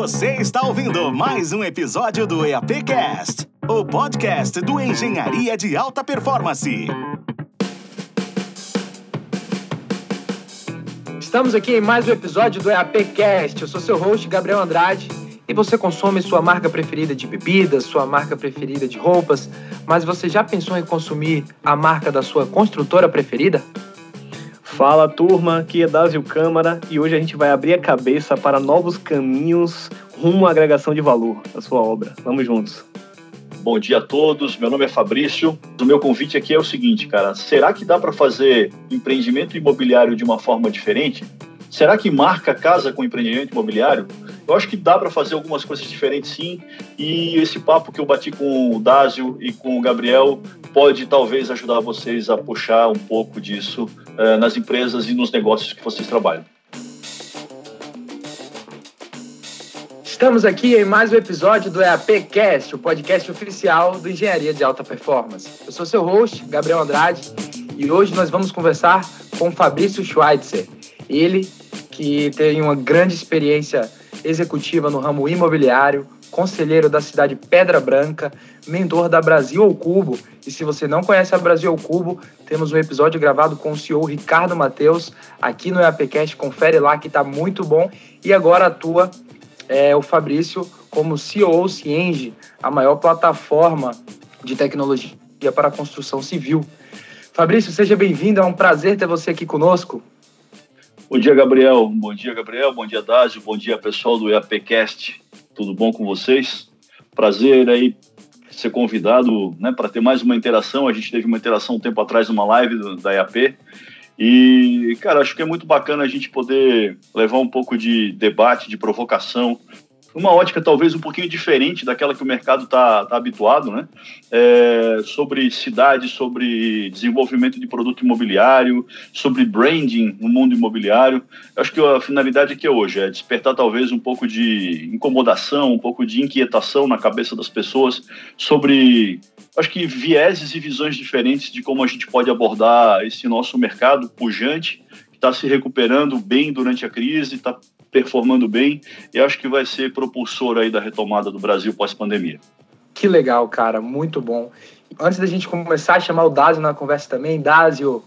Você está ouvindo mais um episódio do EAPcast, o podcast do Engenharia de Alta Performance. Estamos aqui em mais um episódio do EAPcast. Eu sou seu host, Gabriel Andrade, e você consome sua marca preferida de bebidas, sua marca preferida de roupas, mas você já pensou em consumir a marca da sua construtora preferida? Fala turma, aqui é Dásio Câmara e hoje a gente vai abrir a cabeça para novos caminhos rumo à agregação de valor da sua obra. Vamos juntos. Bom dia a todos, meu nome é Fabrício. O meu convite aqui é o seguinte, cara: será que dá para fazer empreendimento imobiliário de uma forma diferente? Será que marca casa com empreendimento imobiliário? Eu acho que dá para fazer algumas coisas diferentes sim, e esse papo que eu bati com o Dásio e com o Gabriel pode talvez ajudar vocês a puxar um pouco disso uh, nas empresas e nos negócios que vocês trabalham. Estamos aqui em mais um episódio do EAPcast, o podcast oficial do Engenharia de Alta Performance. Eu sou seu host, Gabriel Andrade, e hoje nós vamos conversar com Fabrício Schweitzer. Ele que tem uma grande experiência executiva no ramo imobiliário, conselheiro da cidade Pedra Branca, mentor da Brasil ao Cubo. E se você não conhece a Brasil ao Cubo, temos um episódio gravado com o CEO Ricardo Mateus aqui no EAPcast. Confere lá que está muito bom. E agora atua é, o Fabrício como CEO Cienge, a maior plataforma de tecnologia para a construção civil. Fabrício, seja bem-vindo. É um prazer ter você aqui conosco. Bom dia, Gabriel. Bom dia, Gabriel. Bom dia, Dásio. Bom dia, pessoal do EAPcast. Tudo bom com vocês? Prazer aí ser convidado né, para ter mais uma interação. A gente teve uma interação um tempo atrás numa live do, da EAP. E, cara, acho que é muito bacana a gente poder levar um pouco de debate, de provocação, uma ótica talvez um pouquinho diferente daquela que o mercado está tá habituado, né? É, sobre cidade, sobre desenvolvimento de produto imobiliário, sobre branding no mundo imobiliário. Eu acho que a finalidade aqui hoje é despertar talvez um pouco de incomodação, um pouco de inquietação na cabeça das pessoas sobre, acho que vieses e visões diferentes de como a gente pode abordar esse nosso mercado pujante está se recuperando bem durante a crise, está performando bem e acho que vai ser propulsor aí da retomada do Brasil pós-pandemia. Que legal, cara, muito bom. Antes da gente começar a chamar o Dásio na conversa também, Dásio,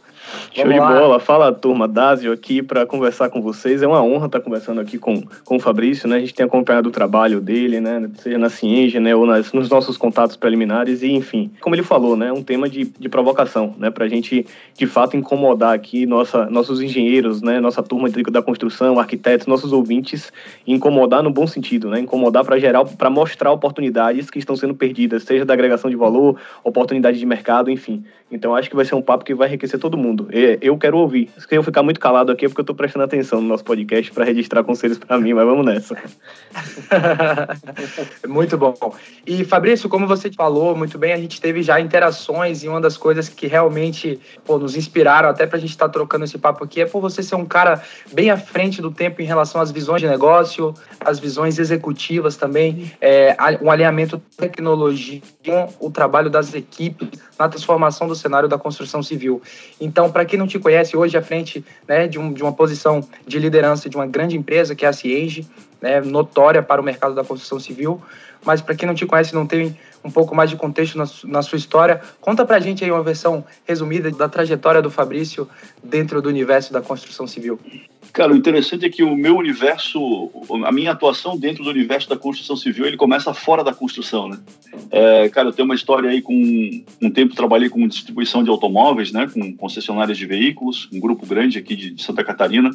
Show de bola. Fala, turma. Dásio aqui para conversar com vocês. É uma honra estar conversando aqui com, com o Fabrício, né? A gente tem acompanhado o trabalho dele, né? Seja na Cienge, né? Ou nas, nos nossos contatos preliminares e, enfim, como ele falou, né? Um tema de, de provocação, né? Para a gente, de fato, incomodar aqui nossa, nossos engenheiros, né? Nossa turma da construção, arquitetos, nossos ouvintes, incomodar no bom sentido, né? Incomodar para gerar, para mostrar oportunidades que estão sendo perdidas, seja da agregação de valor, oportunidade de mercado, enfim. Então, acho que vai ser um papo que vai enriquecer todo mundo. Eu quero ouvir. Se eu ficar muito calado aqui é porque eu tô prestando atenção no nosso podcast para registrar conselhos para mim, mas vamos nessa. muito bom. E Fabrício, como você falou muito bem, a gente teve já interações e uma das coisas que realmente pô, nos inspiraram até para a gente estar tá trocando esse papo aqui é por você ser um cara bem à frente do tempo em relação às visões de negócio, as visões executivas também, é, um alinhamento tecnologia com o trabalho das equipes na transformação do cenário da construção civil. Então, para quem não te conhece, hoje à frente né, de, um, de, uma posição de liderança de uma grande empresa, que é a Cienge, né, notória para o mercado da construção civil, mas para quem não te conhece não tem um pouco mais de contexto na, na sua história, conta para a gente aí uma versão resumida da trajetória do Fabrício dentro do universo da construção civil. Cara, o interessante é que o meu universo, a minha atuação dentro do universo da construção civil, ele começa fora da construção, né? É, cara, eu tenho uma história aí com um tempo trabalhei com distribuição de automóveis, né? Com concessionárias de veículos, um grupo grande aqui de Santa Catarina.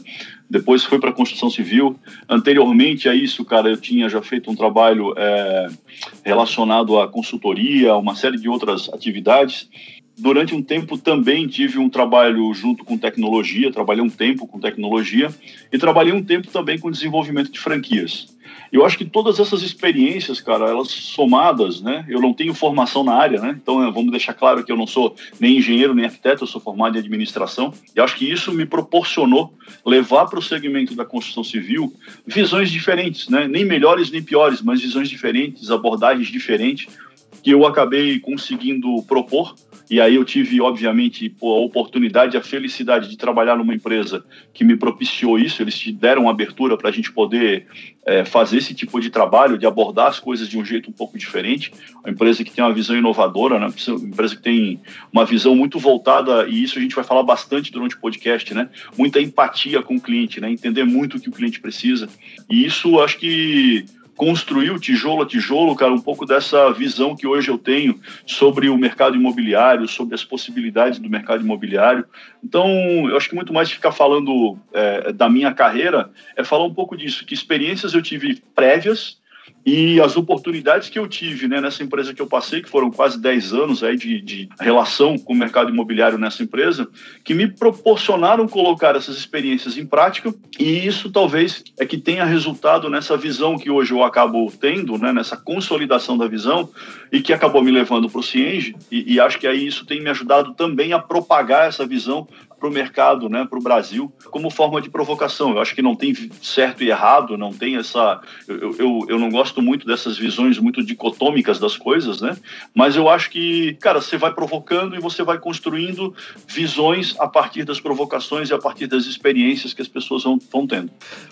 Depois fui para a construção civil. Anteriormente a isso, cara, eu tinha já feito um trabalho é, relacionado à consultoria, uma série de outras atividades durante um tempo também tive um trabalho junto com tecnologia, trabalhei um tempo com tecnologia e trabalhei um tempo também com desenvolvimento de franquias. Eu acho que todas essas experiências, cara, elas somadas, né? Eu não tenho formação na área, né? Então vamos deixar claro que eu não sou nem engenheiro nem arquiteto, eu sou formado em administração. E acho que isso me proporcionou levar para o segmento da construção civil visões diferentes, né? Nem melhores nem piores, mas visões diferentes, abordagens diferentes que eu acabei conseguindo propor e aí eu tive, obviamente, a oportunidade, a felicidade de trabalhar numa empresa que me propiciou isso. Eles te deram abertura para a gente poder é, fazer esse tipo de trabalho, de abordar as coisas de um jeito um pouco diferente. Uma empresa que tem uma visão inovadora, né? uma empresa que tem uma visão muito voltada, e isso a gente vai falar bastante durante o podcast, né? Muita empatia com o cliente, né? Entender muito o que o cliente precisa. E isso acho que construiu tijolo a tijolo, cara, um pouco dessa visão que hoje eu tenho sobre o mercado imobiliário, sobre as possibilidades do mercado imobiliário. Então, eu acho que muito mais ficar falando é, da minha carreira é falar um pouco disso, que experiências eu tive prévias e as oportunidades que eu tive né, nessa empresa que eu passei, que foram quase 10 anos aí de, de relação com o mercado imobiliário nessa empresa, que me proporcionaram colocar essas experiências em prática, e isso talvez é que tenha resultado nessa visão que hoje eu acabo tendo, né, nessa consolidação da visão, e que acabou me levando para o Cienge, e, e acho que aí isso tem me ajudado também a propagar essa visão para o mercado, né, para o Brasil, como forma de provocação. Eu acho que não tem certo e errado, não tem essa. Eu, eu, eu não gosto muito dessas visões muito dicotômicas das coisas, né? Mas eu acho que, cara, você vai provocando e você vai construindo visões a partir das provocações e a partir das experiências que as pessoas vão, vão tendo.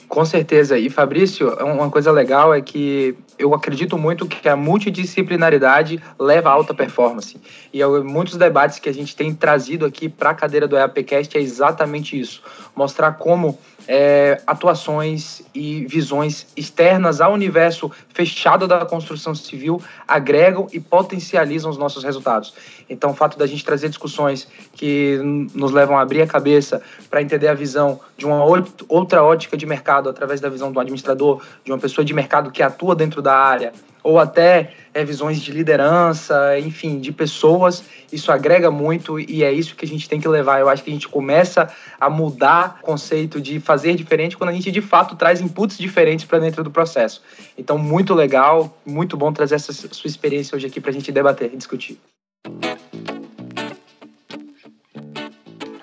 Com certeza. E Fabrício, uma coisa legal é que eu acredito muito que a multidisciplinaridade leva a alta performance. E muitos debates que a gente tem trazido aqui para a cadeira do EAPcast é exatamente isso: mostrar como é, atuações e visões externas ao universo fechado da construção civil agregam e potencializam os nossos resultados. Então, o fato da gente trazer discussões que nos levam a abrir a cabeça para entender a visão de uma outra ótica de mercado através da visão do administrador, de uma pessoa de mercado que atua dentro da área, ou até é, visões de liderança, enfim, de pessoas, isso agrega muito e é isso que a gente tem que levar. Eu acho que a gente começa a mudar o conceito de fazer diferente quando a gente de fato traz inputs diferentes para dentro do processo. Então, muito legal, muito bom trazer essa sua experiência hoje aqui para a gente debater e discutir.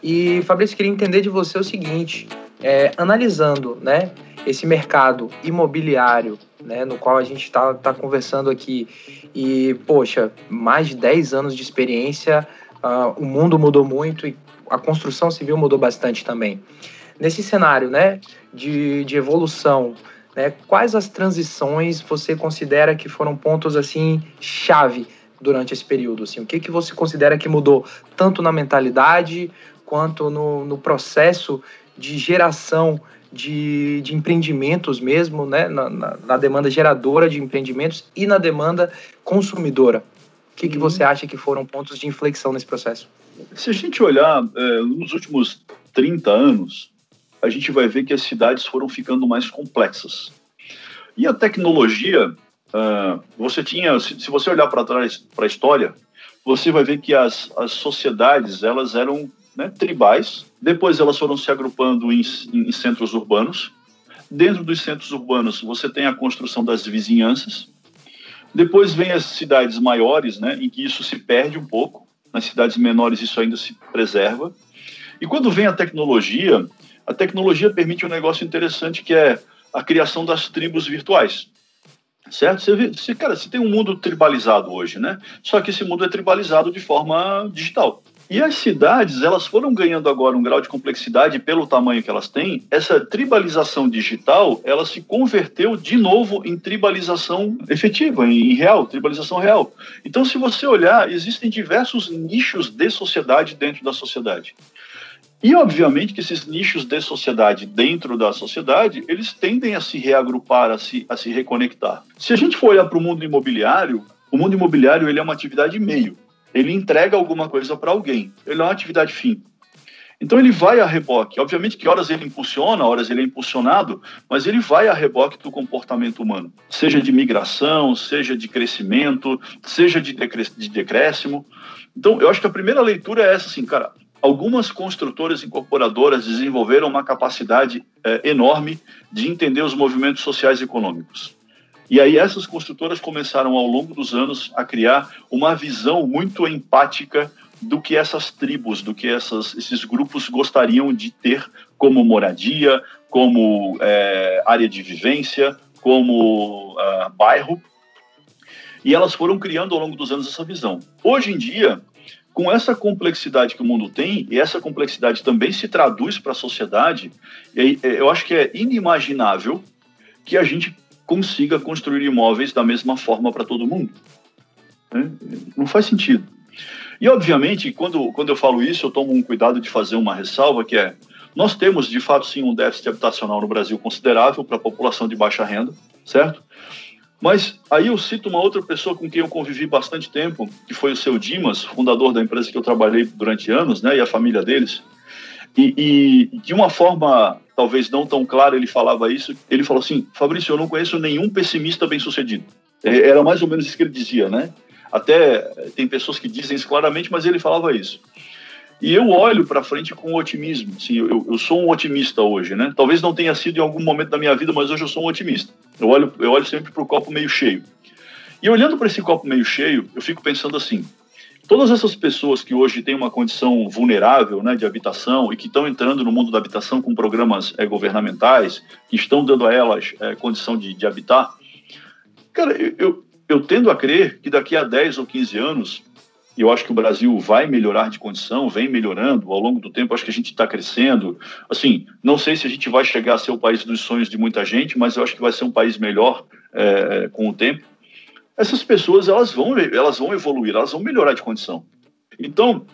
E Fabrício, queria entender de você o seguinte, é, analisando, né, esse mercado imobiliário, né, no qual a gente está tá conversando aqui, e, poxa, mais de 10 anos de experiência, uh, o mundo mudou muito e a construção civil mudou bastante também. Nesse cenário, né, de, de evolução, né, quais as transições você considera que foram pontos, assim, chave durante esse período? Assim, o que, que você considera que mudou tanto na mentalidade quanto no, no processo de geração de, de empreendimentos mesmo, né? Na, na, na, demanda geradora de empreendimentos e na demanda consumidora. O que, que uhum. você acha que foram pontos de inflexão nesse processo? Se a gente olhar é, nos últimos 30 anos, a gente vai ver que as cidades foram ficando mais complexas. E a tecnologia, uh, você tinha, se, se você olhar para trás, para a história, você vai ver que as, as sociedades elas eram né, tribais. Depois elas foram se agrupando em, em centros urbanos. Dentro dos centros urbanos, você tem a construção das vizinhanças. Depois vem as cidades maiores, né, em que isso se perde um pouco. Nas cidades menores, isso ainda se preserva. E quando vem a tecnologia, a tecnologia permite um negócio interessante que é a criação das tribos virtuais. Certo? Você, você, cara, você tem um mundo tribalizado hoje, né? Só que esse mundo é tribalizado de forma digital. E as cidades, elas foram ganhando agora um grau de complexidade pelo tamanho que elas têm. Essa tribalização digital, ela se converteu de novo em tribalização efetiva, em real, tribalização real. Então, se você olhar, existem diversos nichos de sociedade dentro da sociedade. E, obviamente, que esses nichos de sociedade dentro da sociedade, eles tendem a se reagrupar, a se, a se reconectar. Se a gente for olhar para o mundo imobiliário, o mundo imobiliário ele é uma atividade meio ele entrega alguma coisa para alguém. Ele é uma atividade fim. Então ele vai a reboque. Obviamente que horas ele impulsiona, horas ele é impulsionado, mas ele vai a reboque do comportamento humano, seja de migração, seja de crescimento, seja de, de decréscimo. Então eu acho que a primeira leitura é essa, assim, cara. Algumas construtoras incorporadoras desenvolveram uma capacidade é, enorme de entender os movimentos sociais e econômicos. E aí essas construtoras começaram ao longo dos anos a criar uma visão muito empática do que essas tribos, do que essas, esses grupos gostariam de ter como moradia, como é, área de vivência, como uh, bairro. E elas foram criando ao longo dos anos essa visão. Hoje em dia, com essa complexidade que o mundo tem, e essa complexidade também se traduz para a sociedade, eu acho que é inimaginável que a gente consiga construir imóveis da mesma forma para todo mundo. Né? Não faz sentido. E, obviamente, quando, quando eu falo isso, eu tomo um cuidado de fazer uma ressalva, que é, nós temos, de fato, sim, um déficit habitacional no Brasil considerável para a população de baixa renda, certo? Mas aí eu cito uma outra pessoa com quem eu convivi bastante tempo, que foi o seu Dimas, fundador da empresa que eu trabalhei durante anos, né, e a família deles. E, e, de uma forma talvez não tão clara ele falava isso. Ele falou assim: Fabrício, eu não conheço nenhum pessimista bem-sucedido. É, era mais ou menos isso que ele dizia, né? Até tem pessoas que dizem isso claramente, mas ele falava isso. E eu olho para frente com otimismo. Sim, eu, eu, sou um otimista hoje, né? Talvez não tenha sido em algum momento da minha vida, mas hoje eu sou um otimista. Eu olho, eu olho sempre para o copo meio cheio. E olhando para esse copo meio cheio, eu fico pensando assim: todas essas pessoas que hoje têm uma condição vulnerável né, de habitação e que estão entrando no mundo da habitação com programas é, governamentais, que estão dando a elas é, condição de, de habitar, cara, eu, eu, tendo a crer que daqui a 10 ou 15 anos eu acho que o Brasil vai melhorar de condição, vem melhorando ao longo do tempo. Acho que a gente está crescendo. Assim, não sei se a gente vai chegar a ser o país dos sonhos de muita gente, mas eu acho que vai ser um país melhor é, com o tempo. Essas pessoas elas vão, elas vão evoluir, elas vão melhorar de condição. Então,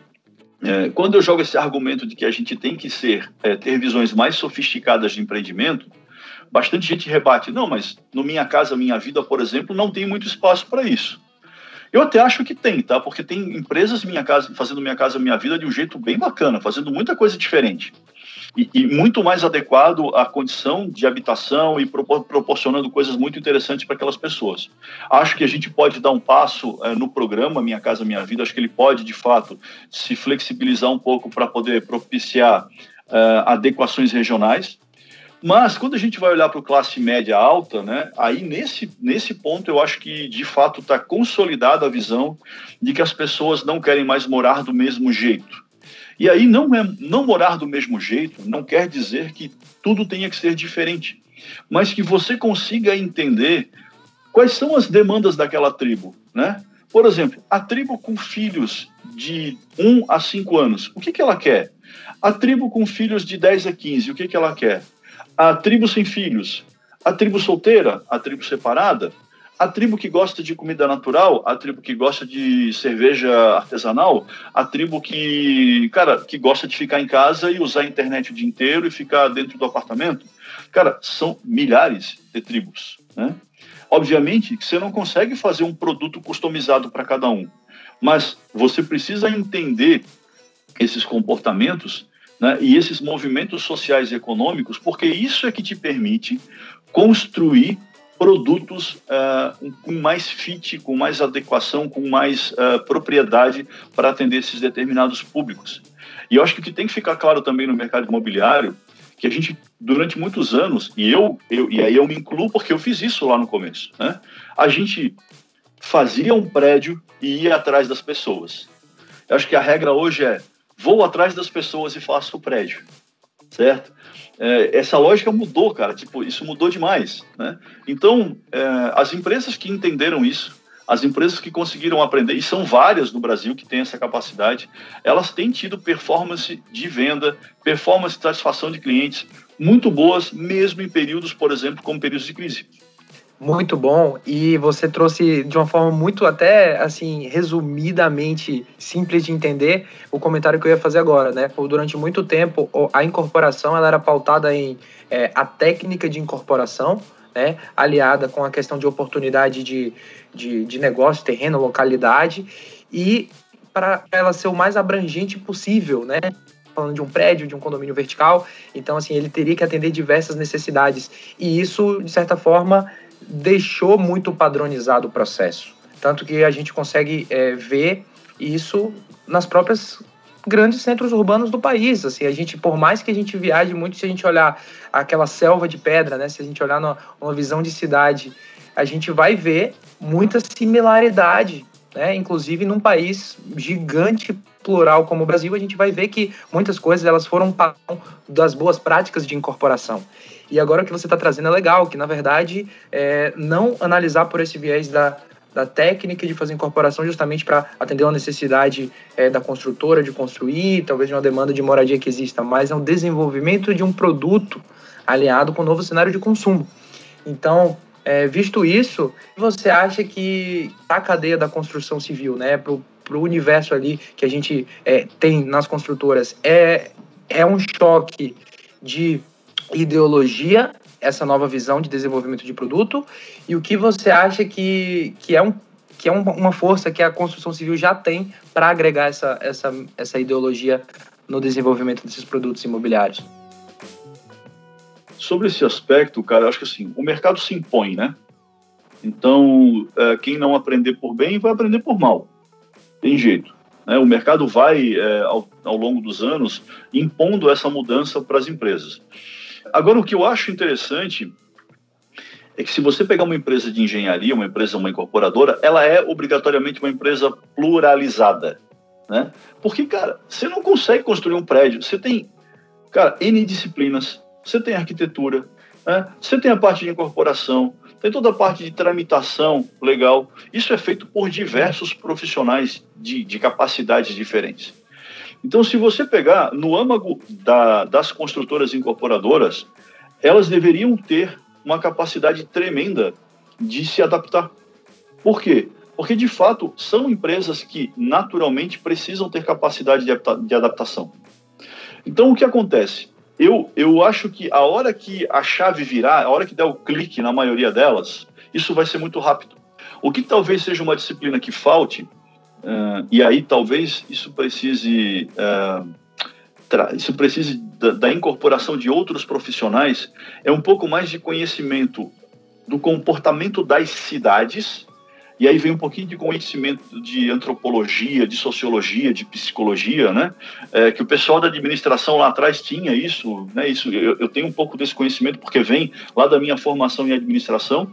é, quando eu jogo esse argumento de que a gente tem que ser é, ter visões mais sofisticadas de empreendimento, bastante gente rebate. Não, mas no Minha Casa Minha Vida, por exemplo, não tem muito espaço para isso. Eu até acho que tem, tá? Porque tem empresas minha casa, fazendo Minha Casa Minha Vida de um jeito bem bacana, fazendo muita coisa diferente. E, e muito mais adequado à condição de habitação e propor, proporcionando coisas muito interessantes para aquelas pessoas. Acho que a gente pode dar um passo é, no programa Minha Casa Minha Vida, acho que ele pode, de fato, se flexibilizar um pouco para poder propiciar é, adequações regionais. Mas quando a gente vai olhar para o classe média alta, né, aí nesse, nesse ponto eu acho que de fato está consolidada a visão de que as pessoas não querem mais morar do mesmo jeito. E aí não, é, não morar do mesmo jeito não quer dizer que tudo tenha que ser diferente, mas que você consiga entender quais são as demandas daquela tribo, né? Por exemplo, a tribo com filhos de 1 a 5 anos, o que, que ela quer? A tribo com filhos de 10 a 15, o que, que ela quer? a tribo sem filhos, a tribo solteira, a tribo separada, a tribo que gosta de comida natural, a tribo que gosta de cerveja artesanal, a tribo que, cara, que gosta de ficar em casa e usar a internet o dia inteiro e ficar dentro do apartamento. Cara, são milhares de tribos, né? Obviamente que você não consegue fazer um produto customizado para cada um, mas você precisa entender esses comportamentos né, e esses movimentos sociais e econômicos, porque isso é que te permite construir produtos uh, com mais fit, com mais adequação, com mais uh, propriedade para atender esses determinados públicos. E eu acho que o que tem que ficar claro também no mercado imobiliário que a gente durante muitos anos e eu, eu e aí eu me incluo porque eu fiz isso lá no começo, né? A gente fazia um prédio e ia atrás das pessoas. Eu acho que a regra hoje é vou atrás das pessoas e faço o prédio, certo? É, essa lógica mudou, cara, tipo, isso mudou demais, né? Então, é, as empresas que entenderam isso, as empresas que conseguiram aprender, e são várias no Brasil que têm essa capacidade, elas têm tido performance de venda, performance de satisfação de clientes muito boas, mesmo em períodos, por exemplo, como períodos de crise muito bom e você trouxe de uma forma muito até assim resumidamente simples de entender o comentário que eu ia fazer agora, né? Durante muito tempo a incorporação ela era pautada em é, a técnica de incorporação, né? Aliada com a questão de oportunidade de, de, de negócio, terreno, localidade e para ela ser o mais abrangente possível, né? falando de um prédio, de um condomínio vertical. Então, assim, ele teria que atender diversas necessidades. E isso, de certa forma, deixou muito padronizado o processo. Tanto que a gente consegue é, ver isso nas próprias grandes centros urbanos do país. Assim, a gente, por mais que a gente viaje muito, se a gente olhar aquela selva de pedra, né, se a gente olhar numa, numa visão de cidade, a gente vai ver muita similaridade, né? Inclusive num país gigante plural como o Brasil, a gente vai ver que muitas coisas elas foram das boas práticas de incorporação. E agora o que você está trazendo é legal, que na verdade é não analisar por esse viés da, da técnica de fazer incorporação justamente para atender uma necessidade é, da construtora de construir, talvez de uma demanda de moradia que exista, mas é um desenvolvimento de um produto aliado com o novo cenário de consumo. Então, é, visto isso, você acha que a cadeia da construção civil, né, para o universo ali que a gente é, tem nas construtoras, é, é um choque de ideologia, essa nova visão de desenvolvimento de produto, e o que você acha que, que é, um, que é uma força que a construção civil já tem para agregar essa, essa, essa ideologia no desenvolvimento desses produtos imobiliários? Sobre esse aspecto, cara, acho que assim, o mercado se impõe, né? Então, é, quem não aprender por bem vai aprender por mal. Tem jeito. Né? O mercado vai, é, ao, ao longo dos anos, impondo essa mudança para as empresas. Agora, o que eu acho interessante é que se você pegar uma empresa de engenharia, uma empresa, uma incorporadora, ela é obrigatoriamente uma empresa pluralizada, né? Porque, cara, você não consegue construir um prédio. Você tem, cara, N disciplinas. Você tem arquitetura, né? Você tem a parte de incorporação, tem toda a parte de tramitação legal. Isso é feito por diversos profissionais de, de capacidades diferentes. Então, se você pegar no âmago da, das construtoras incorporadoras, elas deveriam ter uma capacidade tremenda de se adaptar. Por quê? Porque, de fato, são empresas que naturalmente precisam ter capacidade de, de adaptação. Então, o que acontece? Eu, eu acho que a hora que a chave virar, a hora que der o clique na maioria delas, isso vai ser muito rápido. O que talvez seja uma disciplina que falte, uh, e aí talvez isso precise, uh, isso precise da, da incorporação de outros profissionais, é um pouco mais de conhecimento do comportamento das cidades e aí vem um pouquinho de conhecimento de antropologia, de sociologia, de psicologia, né? É, que o pessoal da administração lá atrás tinha isso, né? Isso eu, eu, tenho um pouco desse conhecimento porque vem lá da minha formação em administração.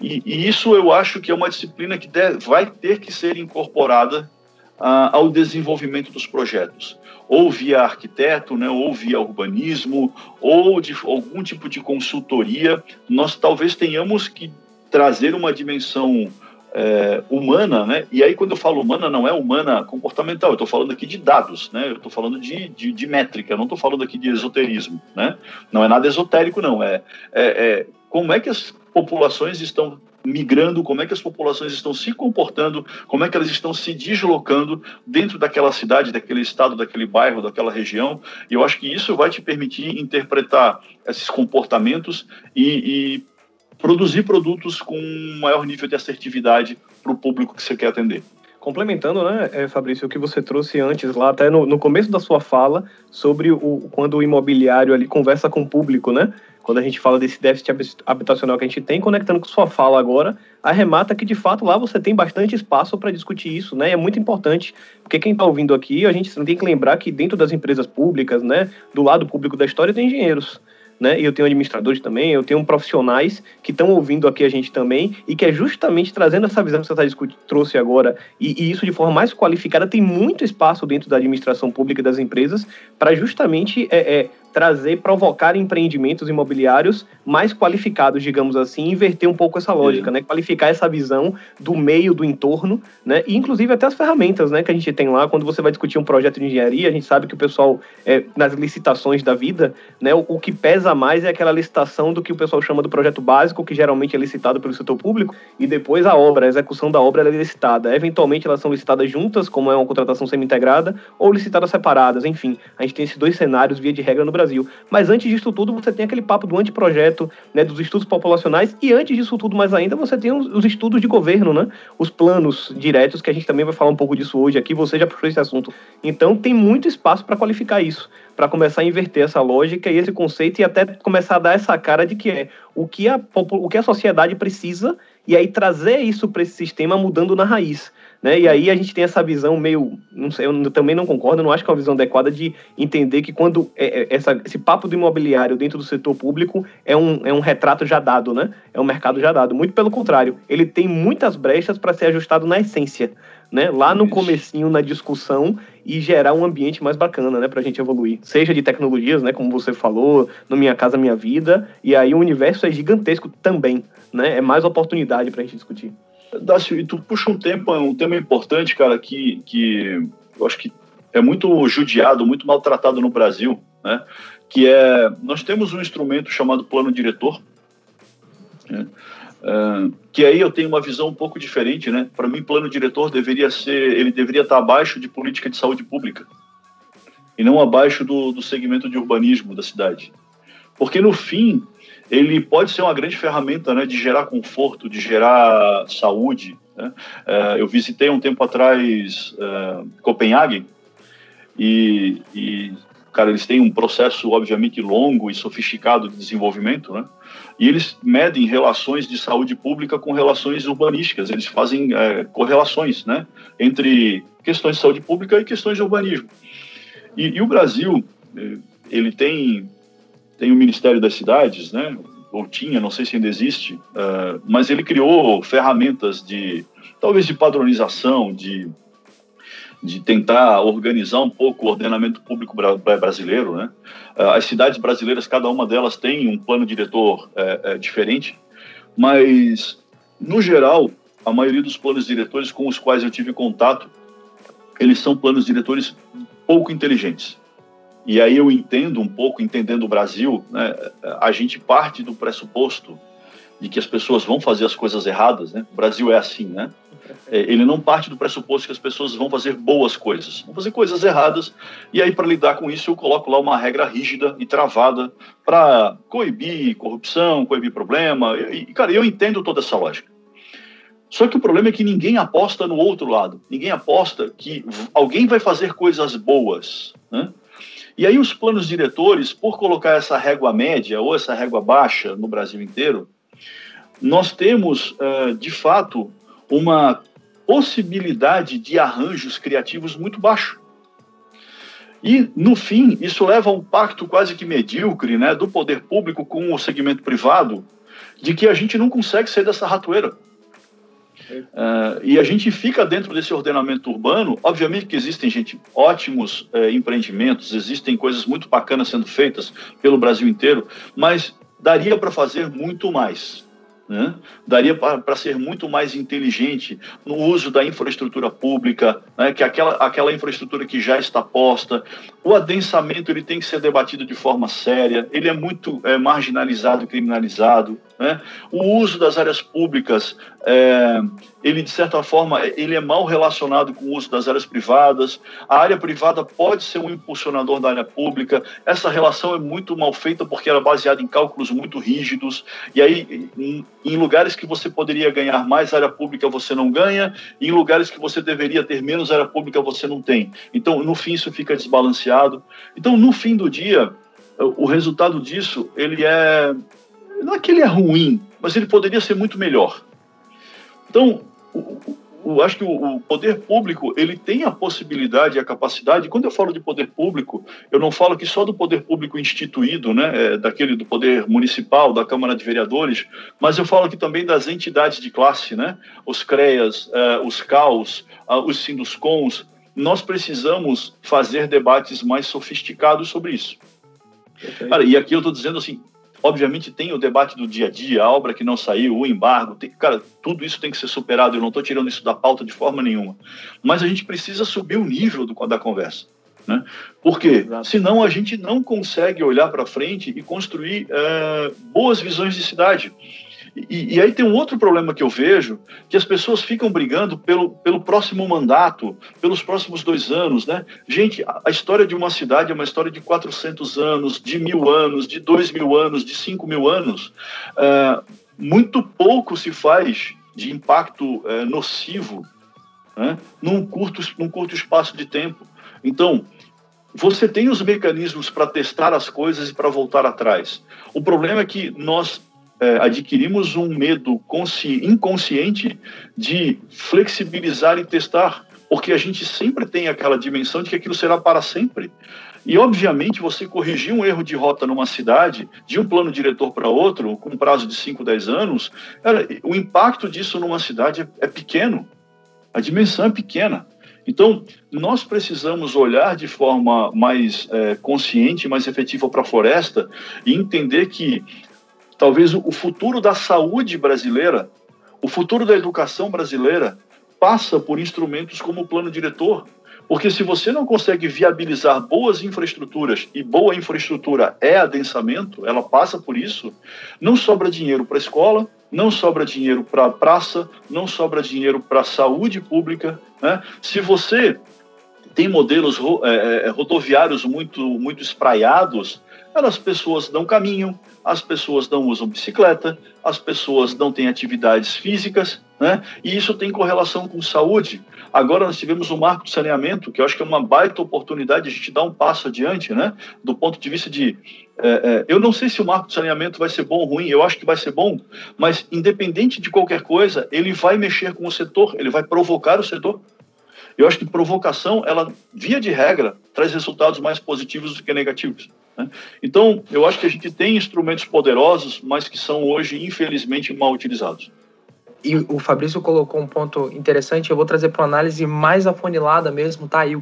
E, e isso eu acho que é uma disciplina que deve, vai ter que ser incorporada ao desenvolvimento dos projetos ou via arquiteto, né, ou via urbanismo, ou de algum tipo de consultoria, nós talvez tenhamos que trazer uma dimensão é, humana, né? E aí quando eu falo humana, não é humana comportamental, eu estou falando aqui de dados, né? Eu estou falando de, de, de, métrica, não estou falando aqui de esoterismo, né? Não é nada esotérico, não. É, é, é como é que as populações estão migrando, como é que as populações estão se comportando, como é que elas estão se deslocando dentro daquela cidade, daquele estado, daquele bairro, daquela região. E eu acho que isso vai te permitir interpretar esses comportamentos e, e produzir produtos com maior nível de assertividade para o público que você quer atender. Complementando, né, é, Fabrício, o que você trouxe antes lá, até no, no começo da sua fala, sobre o, quando o imobiliário ali conversa com o público, né? Quando a gente fala desse déficit habitacional que a gente tem, conectando com sua fala agora, arremata que de fato lá você tem bastante espaço para discutir isso, né? E é muito importante, porque quem está ouvindo aqui, a gente tem que lembrar que dentro das empresas públicas, né, do lado público da história, tem engenheiros né? E eu tenho administradores também, eu tenho profissionais que estão ouvindo aqui a gente também e que é justamente trazendo essa visão que você tá trouxe agora e, e, isso de forma mais qualificada tem muito espaço dentro da administração pública e das empresas para justamente é, é, trazer, provocar empreendimentos imobiliários mais qualificados, digamos assim, inverter um pouco essa lógica, né? Qualificar essa visão do meio, do entorno, né? E inclusive até as ferramentas, né? Que a gente tem lá, quando você vai discutir um projeto de engenharia, a gente sabe que o pessoal, é, nas licitações da vida, né? O, o, que pesa mais é aquela licitação do que o pessoal chama do projeto básico, que geralmente é licitado pelo setor público, e depois a obra, a execução da obra é licitada. Eventualmente elas são licitadas juntas, como é uma contratação semi-integrada, ou licitadas separadas, enfim. A gente tem esses dois cenários, via de regra, no Brasil. Brasil. Mas antes disso tudo, você tem aquele papo do anteprojeto, né, dos estudos populacionais, e antes disso tudo, mais ainda, você tem os, os, estudos de governo, né? Os planos diretos, que a gente também vai falar um pouco disso hoje aqui, você já puxou esse assunto. Então, tem muito espaço para qualificar isso, para começar a inverter essa lógica e esse conceito e até começar a dar essa cara de que é o que a, o que a sociedade precisa e aí trazer isso para esse sistema mudando na raiz. Né? E aí a gente tem essa visão meio, não sei, eu também não concordo, não acho que é uma visão adequada de entender que quando é, é, essa, esse papo do imobiliário dentro do setor público é um, é um retrato já dado, né? É um mercado já dado. Muito pelo contrário, ele tem muitas brechas para ser ajustado na essência, né? Lá no comecinho, na discussão e gerar um ambiente mais bacana, né, para a gente evoluir. Seja de tecnologias, né, como você falou, no Minha Casa Minha Vida, e aí o universo é gigantesco também, né? É mais oportunidade para a gente discutir. Dácio, e tu puxa um tema, um tema importante, cara, que, que eu acho que é muito judiado, muito maltratado no Brasil, né? Que é, nós temos um instrumento chamado plano diretor, né? Uh, que aí eu tenho uma visão um pouco diferente, né? Para mim, plano diretor deveria ser, ele deveria estar abaixo de política de saúde pública e não abaixo do, do segmento de urbanismo da cidade, porque no fim ele pode ser uma grande ferramenta, né, de gerar conforto, de gerar saúde. Né? Uh, eu visitei um tempo atrás uh, Copenhague e, e, cara, eles têm um processo obviamente longo e sofisticado de desenvolvimento, né? E eles medem relações de saúde pública com relações urbanísticas. Eles fazem é, correlações, né, entre questões de saúde pública e questões de urbanismo. E, e o Brasil, é, ele tem tem o Ministério das Cidades, né? Ou tinha, não sei se ainda existe, uh, mas ele criou ferramentas de talvez de padronização, de de tentar organizar um pouco o ordenamento público brasileiro, né? As cidades brasileiras, cada uma delas tem um plano diretor é, diferente, mas no geral, a maioria dos planos diretores com os quais eu tive contato, eles são planos diretores pouco inteligentes. E aí eu entendo um pouco, entendendo o Brasil, né? A gente parte do pressuposto de que as pessoas vão fazer as coisas erradas, né? O Brasil é assim, né? É, ele não parte do pressuposto que as pessoas vão fazer boas coisas, vão fazer coisas erradas, e aí para lidar com isso eu coloco lá uma regra rígida e travada para coibir corrupção, coibir problema, e, cara, eu entendo toda essa lógica. Só que o problema é que ninguém aposta no outro lado, ninguém aposta que alguém vai fazer coisas boas, né? E aí os planos diretores, por colocar essa régua média ou essa régua baixa no Brasil inteiro, nós temos, uh, de fato, uma possibilidade de arranjos criativos muito baixo. E, no fim, isso leva a um pacto quase que medíocre né, do poder público com o segmento privado, de que a gente não consegue sair dessa ratoeira. Uh, e a gente fica dentro desse ordenamento urbano. Obviamente que existem, gente, ótimos uh, empreendimentos, existem coisas muito bacanas sendo feitas pelo Brasil inteiro, mas daria para fazer muito mais. Né? Daria para ser muito mais inteligente no uso da infraestrutura pública, né? que aquela, aquela infraestrutura que já está posta. O adensamento ele tem que ser debatido de forma séria, ele é muito é, marginalizado e criminalizado. Né? O uso das áreas públicas, é, ele de certa forma, ele é mal relacionado com o uso das áreas privadas. A área privada pode ser um impulsionador da área pública. Essa relação é muito mal feita porque ela é baseada em cálculos muito rígidos. E aí, em, em lugares que você poderia ganhar mais área pública, você não ganha. E em lugares que você deveria ter menos área pública, você não tem. Então, no fim, isso fica desbalanceado. Então, no fim do dia, o resultado disso, ele é não é que ele é ruim, mas ele poderia ser muito melhor. Então, eu acho que o, poder público ele tem a possibilidade e a capacidade. Quando eu falo de poder público, eu não falo que só do poder público instituído, né, é, daquele do poder municipal, da Câmara de Vereadores, mas eu falo aqui também das entidades de classe, né, os CREAS, é, os CAUS, os Sinduscons. Nós precisamos fazer debates mais sofisticados sobre isso. Cara, e aqui eu estou dizendo assim, Obviamente tem o debate do dia a dia, a obra que não saiu, o embargo, tem, cara, tudo isso tem que ser superado. Eu não estou tirando isso da pauta de forma nenhuma. Mas a gente precisa subir o nível do, da conversa. Né? Porque Exato. senão a gente não consegue olhar para frente e construir é, boas visões de cidade. E, e, aí tem um outro problema que eu vejo, que as pessoas ficam brigando pelo, pelo próximo mandato, pelos próximos dois anos, né? Gente, a, a história de uma cidade é uma história de 400 anos, de mil anos, de dois mil anos, de cinco mil anos. Uh, muito pouco se faz de impacto uh, nocivo né? num, curto, num curto espaço de tempo. Então, você tem os mecanismos para testar as coisas e para voltar atrás. O problema é que nós é, adquirimos um medo inconsciente de flexibilizar e testar, porque a gente sempre tem aquela dimensão de que aquilo será para sempre. E, obviamente, você corrigir um erro de rota numa cidade, de um plano diretor para outro, com um prazo de 5, 10 anos, cara, o impacto disso numa cidade é, é pequeno. A dimensão é pequena. Então, nós precisamos olhar de forma mais é, consciente, mais efetiva para a floresta e entender que talvez o futuro da saúde brasileira, O futuro da educação brasileira passa por instrumentos como o plano diretor, porque se você não consegue viabilizar boas infraestruturas, e boa infraestrutura é adensamento, ela passa por isso, não sobra dinheiro para a escola, não sobra dinheiro para a praça, não sobra dinheiro para a saúde pública. Né? Se você tem modelos é, é, rodoviários muito, muito espraiados, as pessoas não caminham, as pessoas não usam bicicleta, as pessoas não têm atividades físicas, né? E isso tem correlação com saúde. Agora nós tivemos o marco do saneamento, que eu acho que é uma baita oportunidade de a gente dar um passo adiante, né? Do ponto de vista de. É, é, eu não sei se o marco do saneamento vai ser bom ou ruim, eu acho que vai ser bom, mas independente de qualquer coisa, ele vai mexer com o setor, ele vai provocar o setor. Eu acho que provocação, ela, via de regra, traz resultados mais positivos do que negativos. Né? Então, eu acho que a gente tem instrumentos poderosos, mas que são hoje, infelizmente, mal utilizados. E o Fabrício colocou um ponto interessante, eu vou trazer para uma análise mais afunilada mesmo, tá? E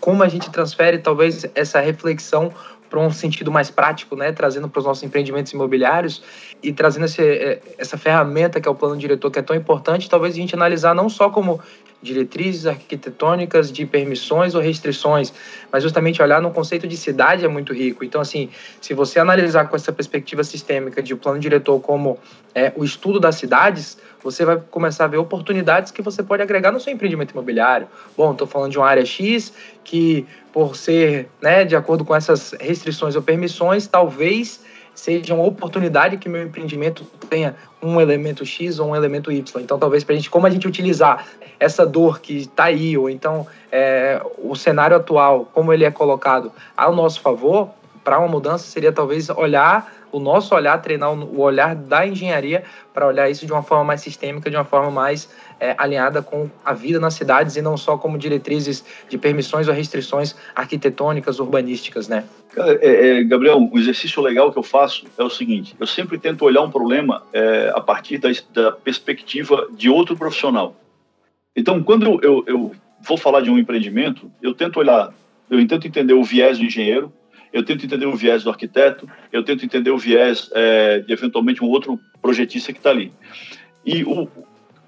como a gente transfere talvez essa reflexão para um sentido mais prático, né? Trazendo para os nossos empreendimentos imobiliários e trazendo esse, é, essa ferramenta que é o plano diretor, que é tão importante, talvez a gente analisar não só como diretrizes arquitetônicas de permissões ou restrições, mas justamente olhar no conceito de cidade é muito rico. Então, assim, se você analisar com essa perspectiva sistêmica de plano diretor como é, o estudo das cidades, você vai começar a ver oportunidades que você pode agregar no seu empreendimento imobiliário. Bom, estou falando de uma área X que, por ser né, de acordo com essas restrições ou permissões, talvez seja uma oportunidade que meu empreendimento tenha um elemento X ou um elemento Y. Então, talvez para a gente, como a gente utilizar essa dor que está aí, ou então é, o cenário atual, como ele é colocado ao nosso favor, para uma mudança seria talvez olhar o nosso olhar, treinar o olhar da engenharia para olhar isso de uma forma mais sistêmica, de uma forma mais é, alinhada com a vida nas cidades e não só como diretrizes de permissões ou restrições arquitetônicas, urbanísticas, né? É, é, Gabriel, um exercício legal que eu faço é o seguinte: eu sempre tento olhar um problema é, a partir da, da, perspectiva de outro profissional. Então, quando eu, eu vou falar de um empreendimento, eu tento olhar, eu tento entender o viés do engenheiro, eu tento entender o viés do arquiteto, eu tento entender o viés é, de eventualmente um outro projetista que está ali. E o,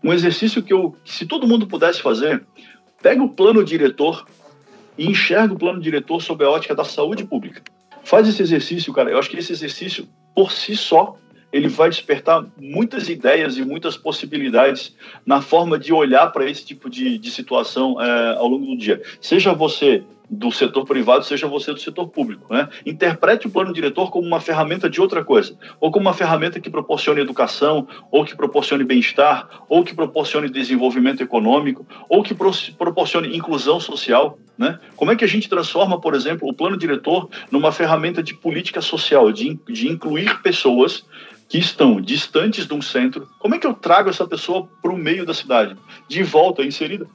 um exercício que eu, se todo mundo pudesse fazer, pega o plano diretor e enxerga o plano diretor sob a ótica da saúde pública. Faz esse exercício, cara. Eu acho que esse exercício, por si só, ele vai despertar muitas ideias e muitas possibilidades na forma de olhar para esse tipo de, de situação é, ao longo do dia. Seja você do setor privado, seja você do setor público. Né? Interprete o plano diretor como uma ferramenta de outra coisa, ou como uma ferramenta que proporcione educação, ou que proporcione bem-estar, ou que proporcione desenvolvimento econômico, ou que pro proporcione inclusão social. Né? Como é que a gente transforma, por exemplo, o plano diretor numa ferramenta de política social, de, de incluir pessoas que estão distantes de um centro? Como é que eu trago essa pessoa para o meio da cidade, de volta, inserida?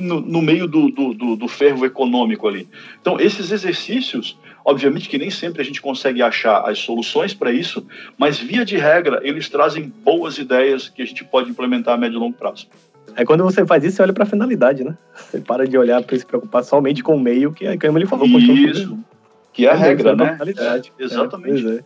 No, no meio do, do, do, do fervo econômico ali. Então, esses exercícios, obviamente que nem sempre a gente consegue achar as soluções para isso, mas via de regra, eles trazem boas ideias que a gente pode implementar a médio e longo prazo. É quando você faz isso, você olha para a finalidade, né? Você para de olhar para se preocupar somente com o meio, que, que ele falou. Isso, que é a regra, né? É, exatamente. É,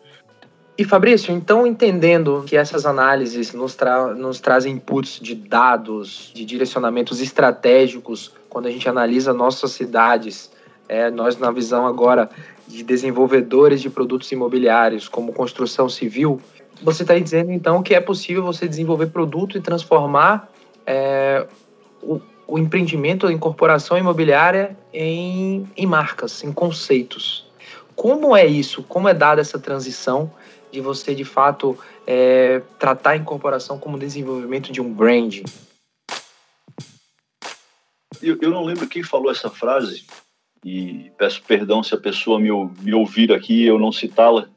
e Fabrício, então entendendo que essas análises nos, tra nos trazem inputs de dados, de direcionamentos estratégicos, quando a gente analisa nossas cidades, é, nós na visão agora de desenvolvedores de produtos imobiliários, como construção civil, você está dizendo então que é possível você desenvolver produto e transformar é, o, o empreendimento, a incorporação imobiliária em, em marcas, em conceitos. Como é isso? Como é dada essa transição? De você de fato é, tratar a incorporação como desenvolvimento de um brand? Eu, eu, não lembro quem falou essa frase e peço perdão se a pessoa me, me ouvir aqui eu não citá-la,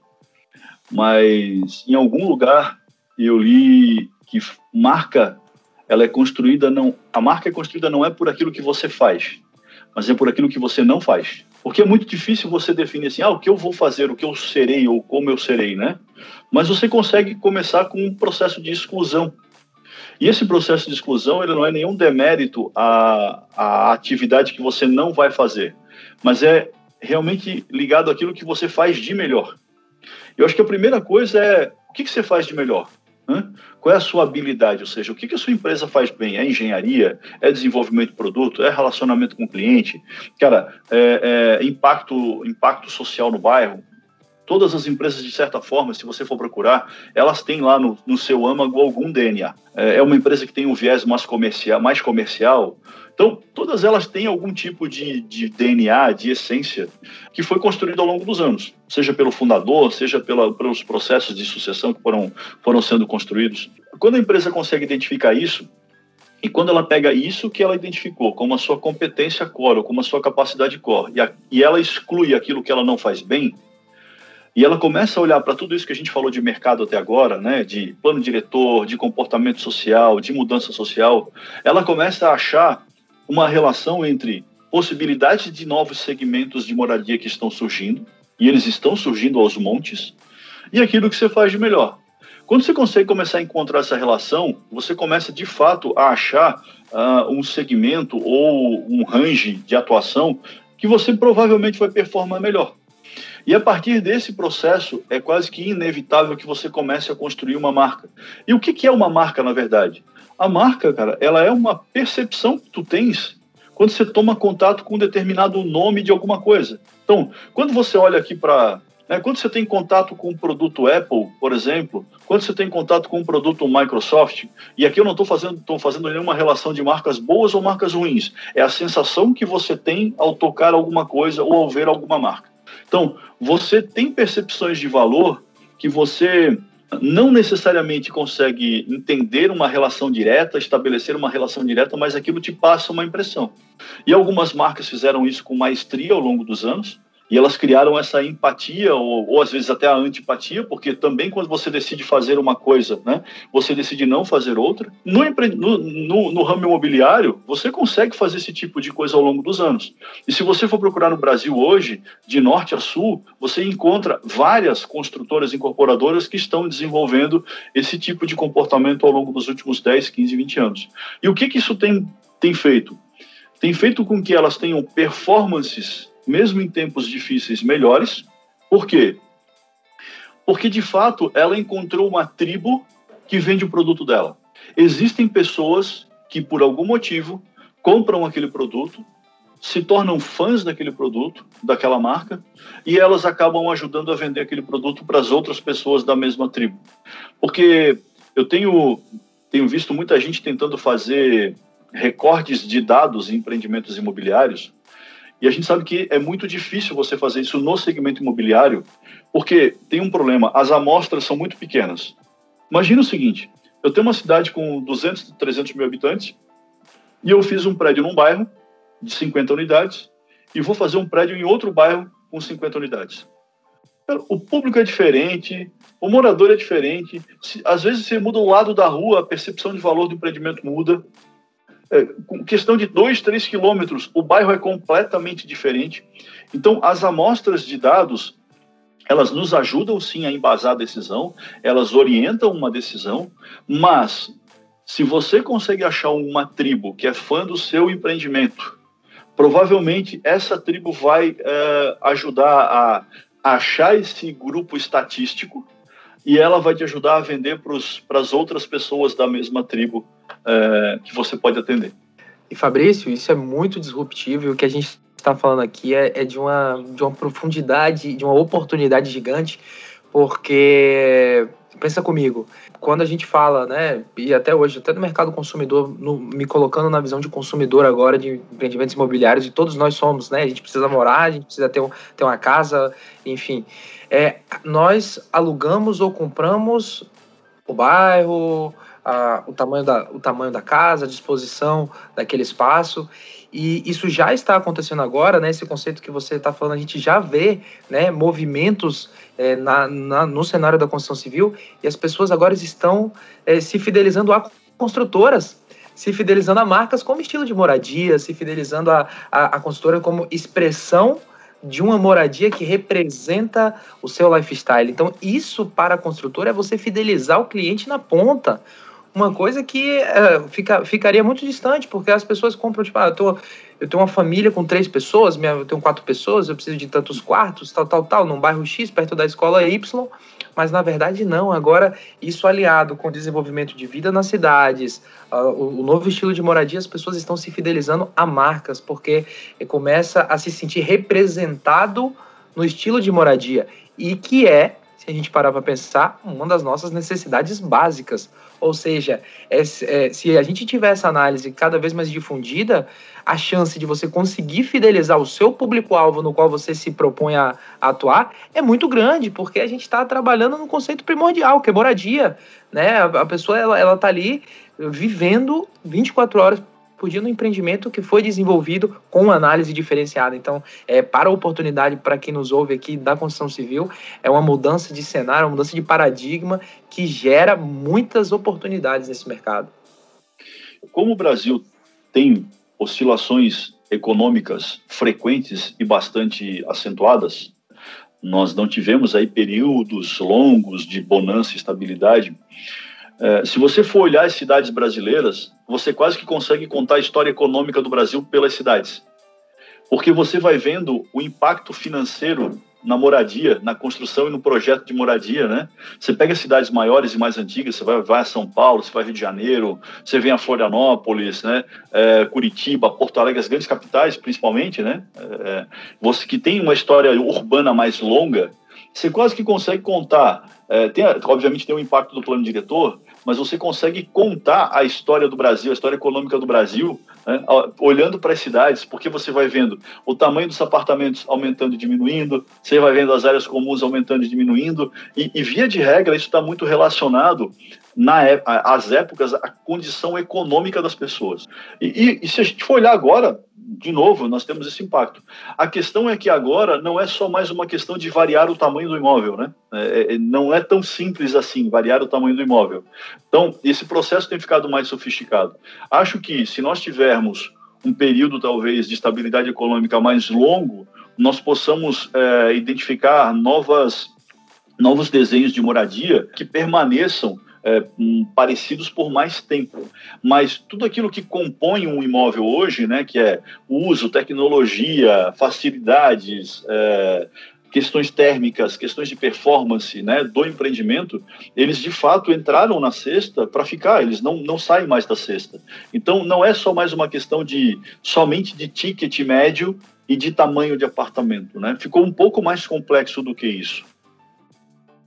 mas em algum lugar eu li que marca ela é construída não a marca é construída não é por aquilo que você faz, mas é por aquilo que você não faz. Porque é muito difícil você definir assim, ah, o que eu vou fazer, o que eu serei ou como eu serei, né? Mas você consegue começar com um processo de exclusão. E esse processo de exclusão, ele não é nenhum demérito à, à atividade que você não vai fazer, mas é realmente ligado àquilo que você faz de melhor. Eu acho que a primeira coisa é, o que, que você faz de melhor? Né? Qual é a sua habilidade? Ou seja, o que, que a sua empresa faz bem? É engenharia? É desenvolvimento de produto? É relacionamento com o cliente? Cara, é, é impacto, impacto social no bairro? Todas as empresas, de certa forma, se você for procurar, elas têm lá no, no seu âmago algum DNA. É, é uma empresa que tem um viés mais comercial, mais comercial então, todas elas têm algum tipo de, de, DNA, de essência, que foi construído ao longo dos anos, seja pelo fundador, seja pela, pelos processos de sucessão que foram, foram sendo construídos. Quando a empresa consegue identificar isso, e quando ela pega isso que ela identificou como a sua competência core, ou como a sua capacidade core, e, a, e ela exclui aquilo que ela não faz bem, e ela começa a olhar para tudo isso que a gente falou de mercado até agora, né, de plano diretor, de comportamento social, de mudança social, ela começa a achar uma relação entre possibilidades de novos segmentos de moradia que estão surgindo, e eles estão surgindo aos montes, e aquilo que você faz de melhor. Quando você consegue começar a encontrar essa relação, você começa de fato a achar uh, um segmento ou um range de atuação que você provavelmente vai performar melhor. E a partir desse processo, é quase que inevitável que você comece a construir uma marca. E o que é uma marca, na verdade? A marca, cara, ela é uma percepção que tu tens quando você toma contato com um determinado nome de alguma coisa. Então, quando você olha aqui para. Né, quando você tem contato com um produto Apple, por exemplo, quando você tem contato com um produto Microsoft, e aqui eu não estou fazendo, fazendo nenhuma relação de marcas boas ou marcas ruins, é a sensação que você tem ao tocar alguma coisa ou ao ver alguma marca. Então, você tem percepções de valor que você não necessariamente consegue entender uma relação direta, estabelecer uma relação direta, mas aquilo te passa uma impressão. E algumas marcas fizeram isso com maestria ao longo dos anos, e elas criaram essa empatia, ou, ou, às vezes até a antipatia, porque também quando você decide fazer uma coisa, né, você decide não fazer outra. No, no, no, no, ramo imobiliário, você consegue fazer esse tipo de coisa ao longo dos anos. E se você for procurar no Brasil hoje, de norte a sul, você encontra várias construtoras incorporadoras que estão desenvolvendo esse tipo de comportamento ao longo dos últimos 10, 15, 20 anos. E o que, que isso tem, tem feito? Tem feito com que elas tenham performances mesmo em tempos difíceis, melhores. Por quê? Porque, de fato, ela encontrou uma tribo que vende o produto dela. Existem pessoas que, por algum motivo, compram aquele produto, se tornam fãs daquele produto, daquela marca, e elas acabam ajudando a vender aquele produto para as outras pessoas da mesma tribo. Porque eu tenho, tenho visto muita gente tentando fazer recortes de dados em empreendimentos imobiliários e a gente sabe que é muito difícil você fazer isso no segmento imobiliário, porque tem um problema, as amostras são muito pequenas. Imagina o seguinte, eu tenho uma cidade com 200, 300 mil habitantes, e eu fiz um prédio num bairro de 50 unidades, e vou fazer um prédio em outro bairro com 50 unidades. O público é diferente, o morador é diferente. Às vezes você muda o lado da rua, a percepção de valor do empreendimento muda é, com questão de 2, 3 quilômetros, o bairro é completamente diferente. Então, as amostras de dados, elas nos ajudam sim a embasar a decisão, elas orientam uma decisão, mas se você consegue achar uma tribo que é fã do seu empreendimento, provavelmente essa tribo vai é, ajudar a achar esse grupo estatístico e ela vai te ajudar a vender para as outras pessoas da mesma tribo é, que você pode atender. E Fabrício, isso é muito disruptivo e o que a gente está falando aqui é, é, de, uma, de uma profundidade, de uma oportunidade gigante, porque pensa comigo, quando a gente fala, né, e até hoje, até no mercado consumidor, no, me colocando na visão de consumidor agora de empreendimentos imobiliários, e todos nós somos, né, a gente precisa morar, a gente precisa ter, um, ter uma casa, enfim, é, nós alugamos ou compramos o bairro, a, o, tamanho da, o tamanho da casa, a disposição daquele espaço. E isso já está acontecendo agora, né? Esse conceito que você está falando, a gente já vê né, movimentos é, na, na, no cenário da construção civil e as pessoas agora estão é, se fidelizando a construtoras, se fidelizando a marcas como estilo de moradia, se fidelizando a, a, a construtora como expressão de uma moradia que representa o seu lifestyle. Então, isso para a construtora é você fidelizar o cliente na ponta uma coisa que é, fica, ficaria muito distante, porque as pessoas compram, tipo, ah, eu, tô, eu tenho uma família com três pessoas, minha, eu tenho quatro pessoas, eu preciso de tantos quartos, tal, tal, tal, num bairro X, perto da escola Y, mas na verdade não. Agora, isso aliado com o desenvolvimento de vida nas cidades, uh, o, o, novo estilo de moradia, as pessoas estão se fidelizando a marcas, porque começa a se sentir representado no estilo de moradia, e que é, se a gente parar para pensar, uma das nossas necessidades básicas. Ou seja, é, é, se a gente tiver essa análise cada vez mais difundida, a chance de você conseguir fidelizar o seu público-alvo no qual você se propõe a, a, atuar é muito grande, porque a gente está trabalhando no conceito primordial, que é moradia. Né? A, a pessoa ela está ali vivendo 24 horas por dia no empreendimento que foi desenvolvido com análise diferenciada. Então, é, para a oportunidade, para quem nos ouve aqui da construção civil, é uma mudança de cenário, uma mudança de paradigma que gera muitas oportunidades nesse mercado. Como o Brasil tem oscilações econômicas frequentes e bastante acentuadas, nós não tivemos aí períodos longos de bonança e estabilidade. É, se você for olhar as cidades brasileiras, você quase que consegue contar a história econômica do Brasil pelas cidades. Porque você vai vendo o impacto financeiro na moradia, na construção e no projeto de moradia, né? Você pega cidades maiores e mais antigas, você vai, vai a São Paulo, você vai Rio de Janeiro, você vem a Florianópolis, né? É, Curitiba, Porto Alegre, as grandes capitais, principalmente, né? É, você que tem uma história urbana mais longa, você quase que consegue contar. É, tem, obviamente tem o impacto do plano diretor, mas você consegue contar a história do Brasil, a história econômica do Brasil, né, olhando para as cidades, porque você vai vendo o tamanho dos apartamentos aumentando e diminuindo, você vai vendo as áreas comuns aumentando e diminuindo, e, e via de regra isso está muito relacionado na as épocas a condição econômica das pessoas. E, e, e se a gente for olhar agora, de novo, nós temos esse impacto. A questão é que agora não é só mais uma questão de variar o tamanho do imóvel, né? É, é, não é tão simples assim, variar o tamanho do imóvel. Então, esse processo tem ficado mais sofisticado. Acho que se nós tivermos um período, talvez, de estabilidade econômica mais longo, nós possamos é, identificar novas, novos desenhos de moradia que permaneçam é, um, parecidos por mais tempo. Mas tudo aquilo que compõe um imóvel hoje, né, que é uso, tecnologia, facilidades, é, questões térmicas, questões de performance né, do empreendimento, eles de fato entraram na cesta para ficar, eles não, não saem mais da cesta. Então não é só mais uma questão de somente de ticket médio e de tamanho de apartamento, né? Ficou um pouco mais complexo do que isso.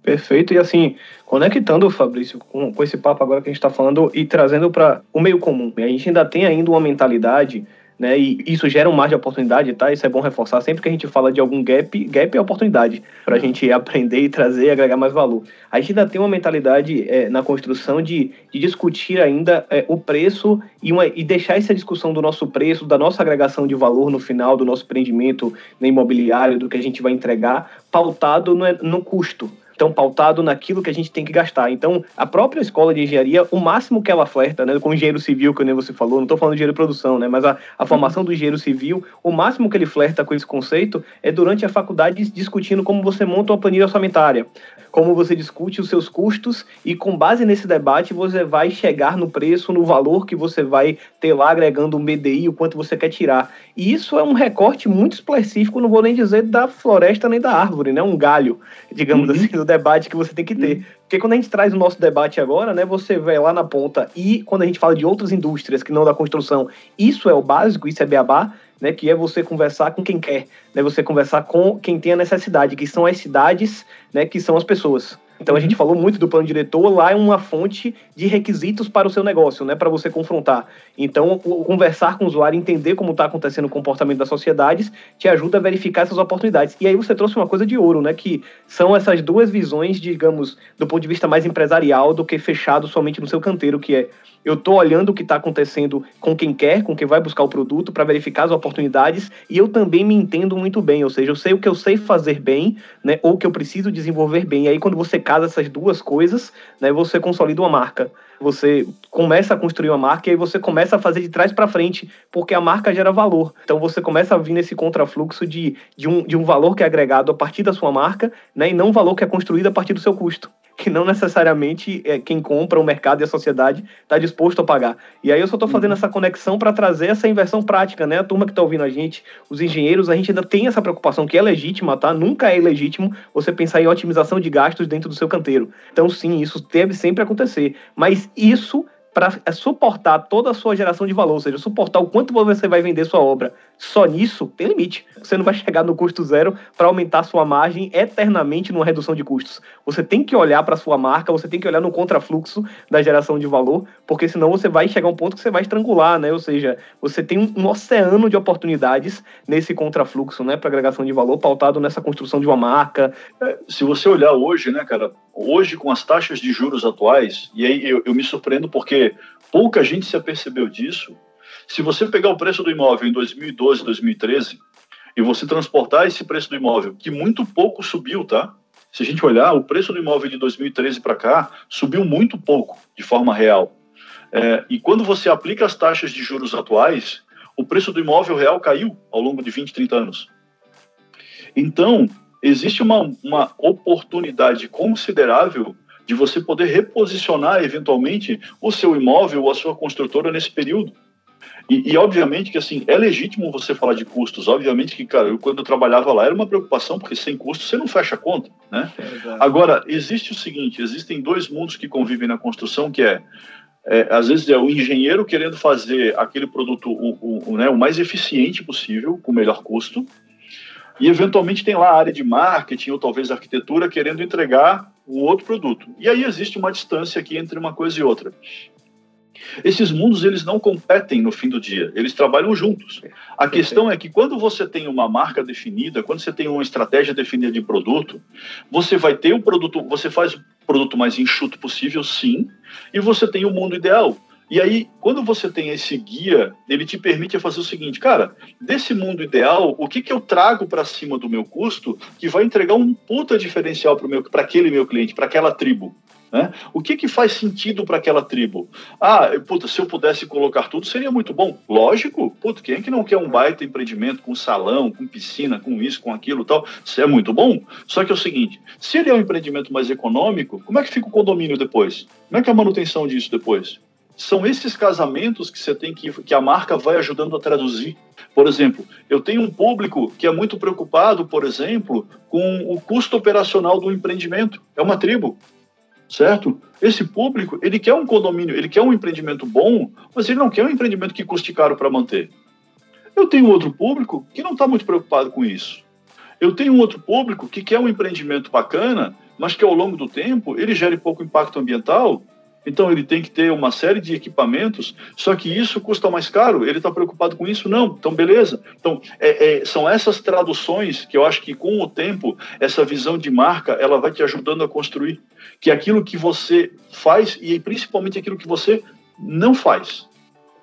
Perfeito, e assim, conectando, Fabrício, com, com esse papo agora que a gente está falando e trazendo para o meio comum. A gente ainda tem ainda uma mentalidade, né, e isso gera um mar de oportunidade, tá? Isso é bom reforçar. Sempre que a gente fala de algum gap, gap é oportunidade para a gente aprender e trazer e agregar mais valor. A gente ainda tem uma mentalidade é, na construção de, de discutir ainda é, o preço e, uma, e deixar essa discussão do nosso preço, da nossa agregação de valor no final do nosso empreendimento no imobiliário, do que a gente vai entregar, pautado no, no custo tão pautado naquilo que a gente tem que gastar. Então, a própria escola de engenharia, o máximo que ela flerta, né, com o engenheiro civil, que nem você falou, não estou falando de engenheiro de produção, né, mas a, a formação do engenheiro civil, o máximo que ele flerta com esse conceito é durante a faculdade discutindo como você monta uma planilha orçamentária, como você discute os seus custos e com base nesse debate você vai chegar no preço, no valor que você vai ter lá agregando um BDI, o quanto você quer tirar. E isso é um recorte muito específico, não vou nem dizer da floresta nem da árvore, né? Um galho, digamos uhum. assim, do debate que você tem que ter. Uhum. Porque quando a gente traz o nosso debate agora, né, você vai lá na ponta e quando a gente fala de outras indústrias que não da construção, isso é o básico, isso é beabá, né, que é você conversar com quem quer, né, você conversar com quem tem a necessidade, que são as cidades, né, que são as pessoas. Então a gente falou muito do plano diretor, lá é uma fonte de requisitos para o seu negócio, né, para você confrontar. Então, conversar com o usuário, entender como está acontecendo o comportamento das sociedades, te ajuda a verificar essas oportunidades. E aí você trouxe uma coisa de ouro, né, que são essas duas visões, digamos, do ponto de vista mais empresarial do que fechado somente no seu canteiro, que é eu estou olhando o que está acontecendo com quem quer, com quem vai buscar o produto, para verificar as oportunidades, e eu também me entendo muito bem, ou seja, eu sei o que eu sei fazer bem, né, ou o que eu preciso desenvolver bem. E aí, quando você casa essas duas coisas, né, você consolida uma marca. Você começa a construir uma marca e aí você começa a fazer de trás para frente, porque a marca gera valor. Então você começa a vir nesse contrafluxo de, de, um, de um valor que é agregado a partir da sua marca, né, e não um valor que é construído a partir do seu custo que não necessariamente é, quem compra, o mercado e a sociedade está disposto a pagar. E aí eu só estou fazendo uhum. essa conexão para trazer essa inversão prática, né? A turma que está ouvindo a gente, os engenheiros, a gente ainda tem essa preocupação que é legítima, tá? Nunca é ilegítimo você pensar em otimização de gastos dentro do seu canteiro. Então, sim, isso deve sempre acontecer. Mas isso para suportar toda a sua geração de valor, ou seja, suportar o quanto você vai vender sua obra. Só nisso tem limite. Você não vai chegar no custo zero para aumentar sua margem eternamente numa redução de custos. Você tem que olhar para sua marca, você tem que olhar no contrafluxo da geração de valor, porque senão você vai chegar a um ponto que você vai estrangular, né? Ou seja, você tem um, um oceano de oportunidades nesse contrafluxo, né, para agregação de valor pautado nessa construção de uma marca. É, se você olhar hoje, né, cara, hoje com as taxas de juros atuais, e aí eu, eu me surpreendo porque pouca gente se apercebeu disso. Se você pegar o preço do imóvel em 2012, 2013, e você transportar esse preço do imóvel, que muito pouco subiu, tá? Se a gente olhar, o preço do imóvel de 2013 para cá subiu muito pouco, de forma real. É, e quando você aplica as taxas de juros atuais, o preço do imóvel real caiu ao longo de 20, 30 anos. Então, existe uma, uma oportunidade considerável de você poder reposicionar eventualmente o seu imóvel ou a sua construtora nesse período. E, e, obviamente que assim é legítimo você falar de custos. Obviamente que, cara, eu, quando eu trabalhava lá era uma preocupação porque sem custo você não fecha a conta, né? É Agora existe o seguinte: existem dois mundos que convivem na construção, que é, é às vezes é o engenheiro querendo fazer aquele produto o, o, né, o mais eficiente possível com o melhor custo e eventualmente tem lá a área de marketing ou talvez arquitetura querendo entregar um outro produto. E aí existe uma distância aqui entre uma coisa e outra. Esses mundos eles não competem no fim do dia, eles trabalham juntos. A questão é que quando você tem uma marca definida, quando você tem uma estratégia definida de produto, você vai ter o produto, você faz o produto mais enxuto possível, sim, e você tem o mundo ideal. E aí, quando você tem esse guia, ele te permite fazer o seguinte, cara, desse mundo ideal, o que, que eu trago para cima do meu custo que vai entregar um puta diferencial para aquele meu cliente, para aquela tribo? Né? O que, que faz sentido para aquela tribo? Ah, puta, se eu pudesse colocar tudo, seria muito bom. Lógico, puta, quem é que não quer um baita empreendimento com salão, com piscina, com isso, com aquilo tal? Isso é muito bom. Só que é o seguinte: se ele é um empreendimento mais econômico, como é que fica o condomínio depois? Como é que é a manutenção disso depois? São esses casamentos que você tem que que a marca vai ajudando a traduzir. Por exemplo, eu tenho um público que é muito preocupado, por exemplo, com o custo operacional do empreendimento. É uma tribo, certo? Esse público, ele quer um condomínio, ele quer um empreendimento bom, mas ele não quer um empreendimento que custe caro para manter. Eu tenho outro público que não está muito preocupado com isso. Eu tenho outro público que quer um empreendimento bacana, mas que ao longo do tempo ele gere pouco impacto ambiental então ele tem que ter uma série de equipamentos, só que isso custa mais caro. Ele está preocupado com isso? Não. Então, beleza. Então, é, é, são essas traduções que eu acho que com o tempo, essa visão de marca, ela vai te ajudando a construir. Que aquilo que você faz e principalmente aquilo que você não faz.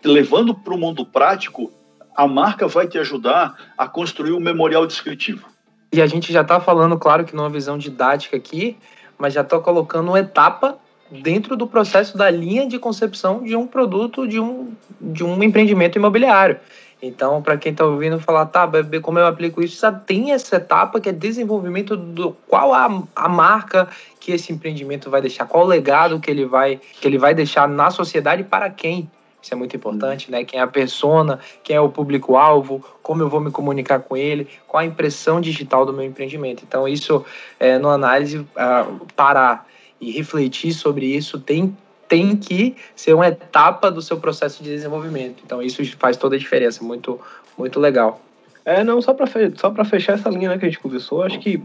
Levando para o mundo prático, a marca vai te ajudar a construir um memorial descritivo. E a gente já está falando, claro, que numa visão didática aqui, mas já está colocando uma etapa dentro do processo da linha de concepção de um produto, de um, de um empreendimento imobiliário. Então, para quem está ouvindo falar, tá, como eu aplico isso, já tem essa etapa que é desenvolvimento do qual a, a marca que esse empreendimento vai deixar, qual o legado que ele vai, que ele vai deixar na sociedade para quem. Isso é muito importante, né? Quem é a persona, quem é o público-alvo, como eu vou me comunicar com ele, qual a impressão digital do meu empreendimento. Então, isso, é, no análise, uh, parar e refletir sobre isso tem, tem que ser uma etapa do seu processo de desenvolvimento. Então, isso faz toda a diferença, muito, muito legal. É, não, só para só fechar essa linha né, que a gente conversou, acho que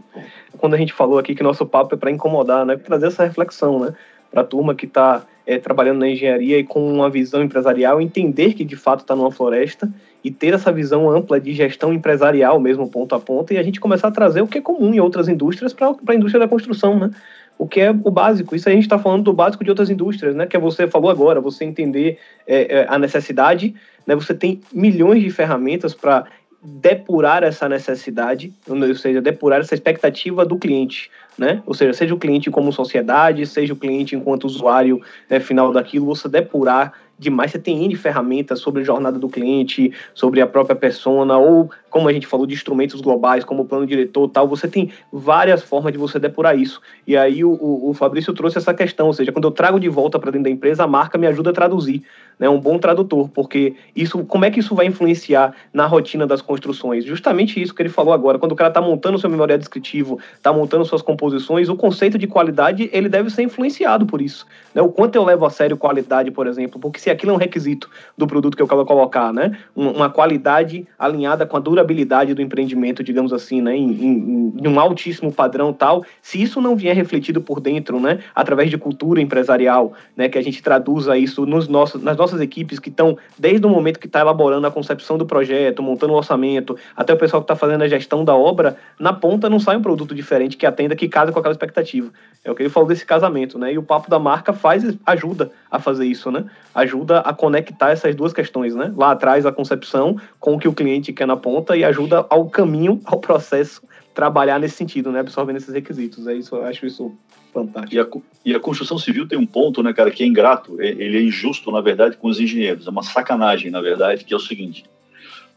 quando a gente falou aqui que nosso papo é para incomodar, né, trazer essa reflexão, né, para a turma que está é, trabalhando na engenharia e com uma visão empresarial, entender que de fato está numa floresta e ter essa visão ampla de gestão empresarial mesmo ponto a ponto e a gente começar a trazer o que é comum em outras indústrias para a indústria da construção, né? O que é o básico. Isso a gente está falando do básico de outras indústrias, né? Que é você falou agora, você entender é, é, a necessidade, né? Você tem milhões de ferramentas para depurar essa necessidade, ou seja, depurar essa expectativa do cliente, né? Ou seja, seja o cliente como sociedade, seja o cliente enquanto usuário né, final daquilo, você depurar demais. Você tem N ferramentas sobre a jornada do cliente, sobre a própria persona, ou como a gente falou, de instrumentos globais, como plano diretor tal, você tem várias formas de você depurar isso. E aí o, o, Fabrício trouxe essa questão, ou seja, quando eu trago de volta para dentro da empresa, a marca me ajuda a traduzir né, um bom tradutor, porque isso, como é que isso vai influenciar na rotina das construções? Justamente isso que ele falou agora, quando o cara está montando seu memorial descritivo, está montando suas composições, o conceito de qualidade ele deve ser influenciado por isso. Né? O quanto eu levo a sério qualidade, por exemplo, porque se aquilo é um requisito do produto que eu quero colocar, né, uma qualidade alinhada com a durabilidade do empreendimento, digamos assim, né, em, em, em um altíssimo padrão tal, se isso não vier refletido por dentro, né, através de cultura empresarial, né, que a gente traduza isso nos nossos, nas nossas equipes que estão, desde o momento que está elaborando a concepção do projeto, montando o orçamento, até o pessoal que está fazendo a gestão da obra, na ponta não sai um produto diferente que atenda, que casa com aquela expectativa. É o que ele falou desse casamento, né? E o papo da marca faz, ajuda a fazer isso, né? Ajuda a conectar essas duas questões, né? Lá atrás a concepção com o que o cliente quer na ponta e ajuda ao caminho, ao processo trabalhar nesse sentido, né? Absorvendo esses requisitos. É isso, eu acho isso fantástico. E a, e a construção civil tem um ponto, né, cara, que é ingrato, é, ele é injusto, na verdade, com os engenheiros. É uma sacanagem, na verdade, que é o seguinte: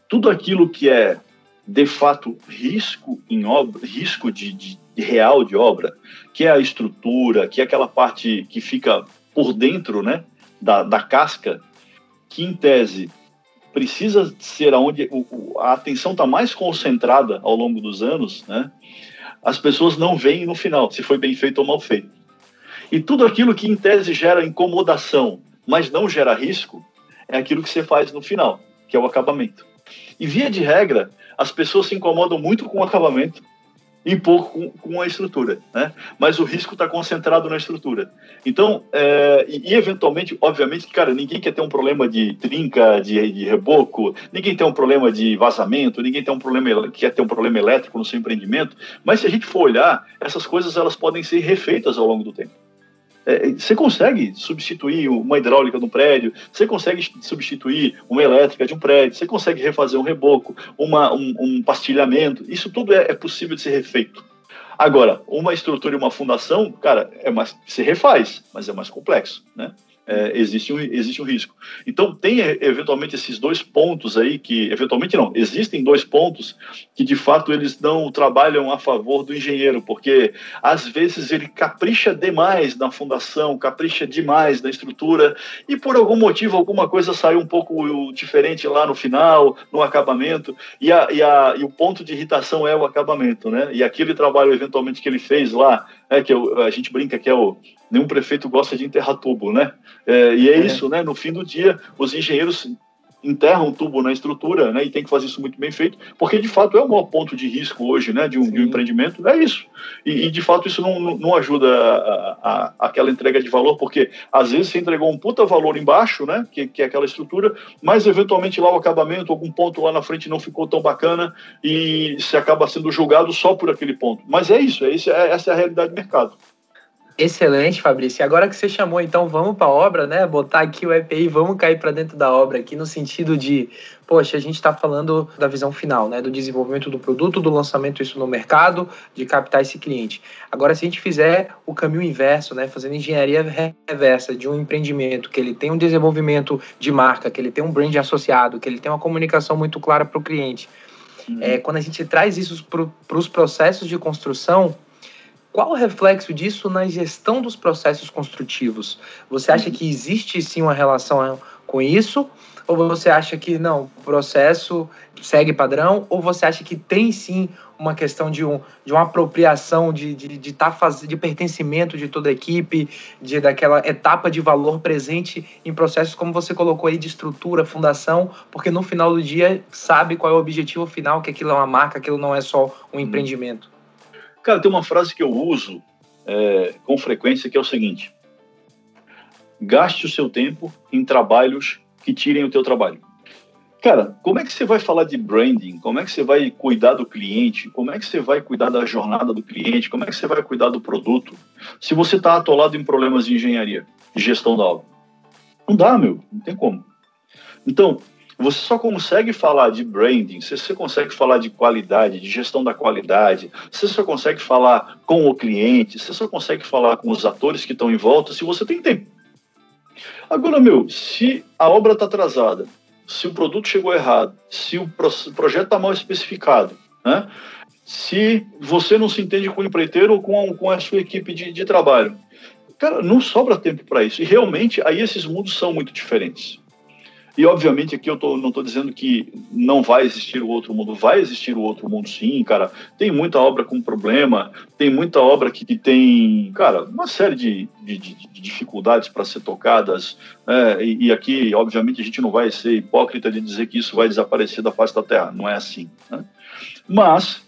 tudo aquilo que é de fato risco em obra, risco de, de, de real de obra, que é a estrutura, que é aquela parte que fica por dentro, né, da, da casca, que em tese precisa ser aonde a atenção está mais concentrada ao longo dos anos, né? As pessoas não veem no final se foi bem feito ou mal feito. E tudo aquilo que em tese gera incomodação, mas não gera risco, é aquilo que você faz no final, que é o acabamento. E via de regra, as pessoas se incomodam muito com o acabamento e pouco com, com a estrutura, né? Mas o risco está concentrado na estrutura. Então, é, e, e, eventualmente, obviamente, cara, ninguém quer ter um problema de trinca, de, de reboco, ninguém tem um problema de vazamento, ninguém tem um problema quer ter um problema elétrico no seu empreendimento. Mas se a gente for olhar, essas coisas elas podem ser refeitas ao longo do tempo. É, você consegue substituir uma hidráulica de um prédio, você consegue substituir uma elétrica de um prédio, você consegue refazer um reboco, uma, um, um pastilhamento, isso tudo é, é, possível de ser refeito. Agora, uma estrutura e uma fundação, cara, é mais, se refaz, mas é mais complexo, né? É, existe, um, existe um risco. Então, tem eventualmente esses dois pontos aí que, eventualmente não, existem dois pontos que de fato eles não trabalham a favor do engenheiro, porque às vezes ele capricha demais na fundação, capricha demais na estrutura e por algum motivo, alguma coisa saiu um pouco diferente lá no final, no acabamento, e, a, e, a, e o ponto de irritação é o acabamento, né? E aquele trabalho eventualmente que ele fez lá, é, que eu, a gente brinca que é o nenhum prefeito gosta de enterrar tubo, né? É, e é, é, isso, né? No fim do dia, os engenheiros enterram tubo na estrutura, né? E tem que fazer isso muito bem feito, porque de fato é o maior ponto de risco hoje, né? De um, de um empreendimento, é isso. E, e, de fato isso não, não ajuda a, a, aquela entrega de valor, porque às vezes você entregou um puta valor embaixo, né? Que, que é aquela estrutura, mas eventualmente lá o acabamento, algum ponto lá na frente não ficou tão bacana e se acaba sendo julgado só por aquele ponto. Mas é isso, é isso é, essa é a realidade do mercado. Excelente, Fabrício. E agora que você chamou, então vamos para a obra, né? Botar aqui o EPI, vamos cair para dentro da obra aqui no sentido de, poxa, a gente está falando da visão final, né? Do desenvolvimento do produto, do lançamento isso no mercado, de captar esse cliente. Agora, se a gente fizer o caminho inverso, né? Fazendo engenharia reversa de um empreendimento que ele tem um desenvolvimento de marca, que ele tem um brand associado, que ele tem uma comunicação muito clara para o cliente. Uhum. É, quando a gente traz isso para os processos de construção, qual o reflexo disso na gestão dos processos construtivos? Você acha que existe sim uma relação com isso? Ou você acha que não, o processo segue padrão? Ou você acha que tem sim uma questão de, um, de uma apropriação, de, de, de, tá faz, de pertencimento de toda a equipe, de daquela etapa de valor presente em processos, como você colocou aí, de estrutura, fundação, porque no final do dia sabe qual é o objetivo final, que aquilo é uma marca, aquilo não é só um uhum. empreendimento? Cara, tem uma frase que eu uso é, com frequência que é o seguinte: gaste o seu tempo em trabalhos que tirem o teu trabalho. Cara, como é que você vai falar de branding? Como é que você vai cuidar do cliente? Como é que você vai cuidar da jornada do cliente? Como é que você vai cuidar do produto? Se você está atolado em problemas de engenharia, de gestão da obra. Não dá, meu. Não tem como. Então, você só consegue falar de branding, você consegue falar de qualidade, de gestão da qualidade, você só consegue falar com o cliente, você só consegue falar com os atores que estão em volta se você tem tempo. Agora, meu, se a obra está atrasada, se o produto chegou errado, se o projeto está mal especificado, né? se você não se entende com o empreiteiro ou com, com a sua equipe de, de trabalho. Cara, não sobra tempo para isso. E realmente, aí esses mundos são muito diferentes. E, obviamente, aqui eu tô, não estou dizendo que não vai existir o outro mundo. Vai existir o outro mundo, sim, cara. Tem muita obra com problema, tem muita obra que, que tem, cara, uma série de, de, de dificuldades para ser tocadas. Né? E, e, aqui, obviamente, a gente não vai ser hipócrita de dizer que isso vai desaparecer da face da Terra. Não é assim. Né? Mas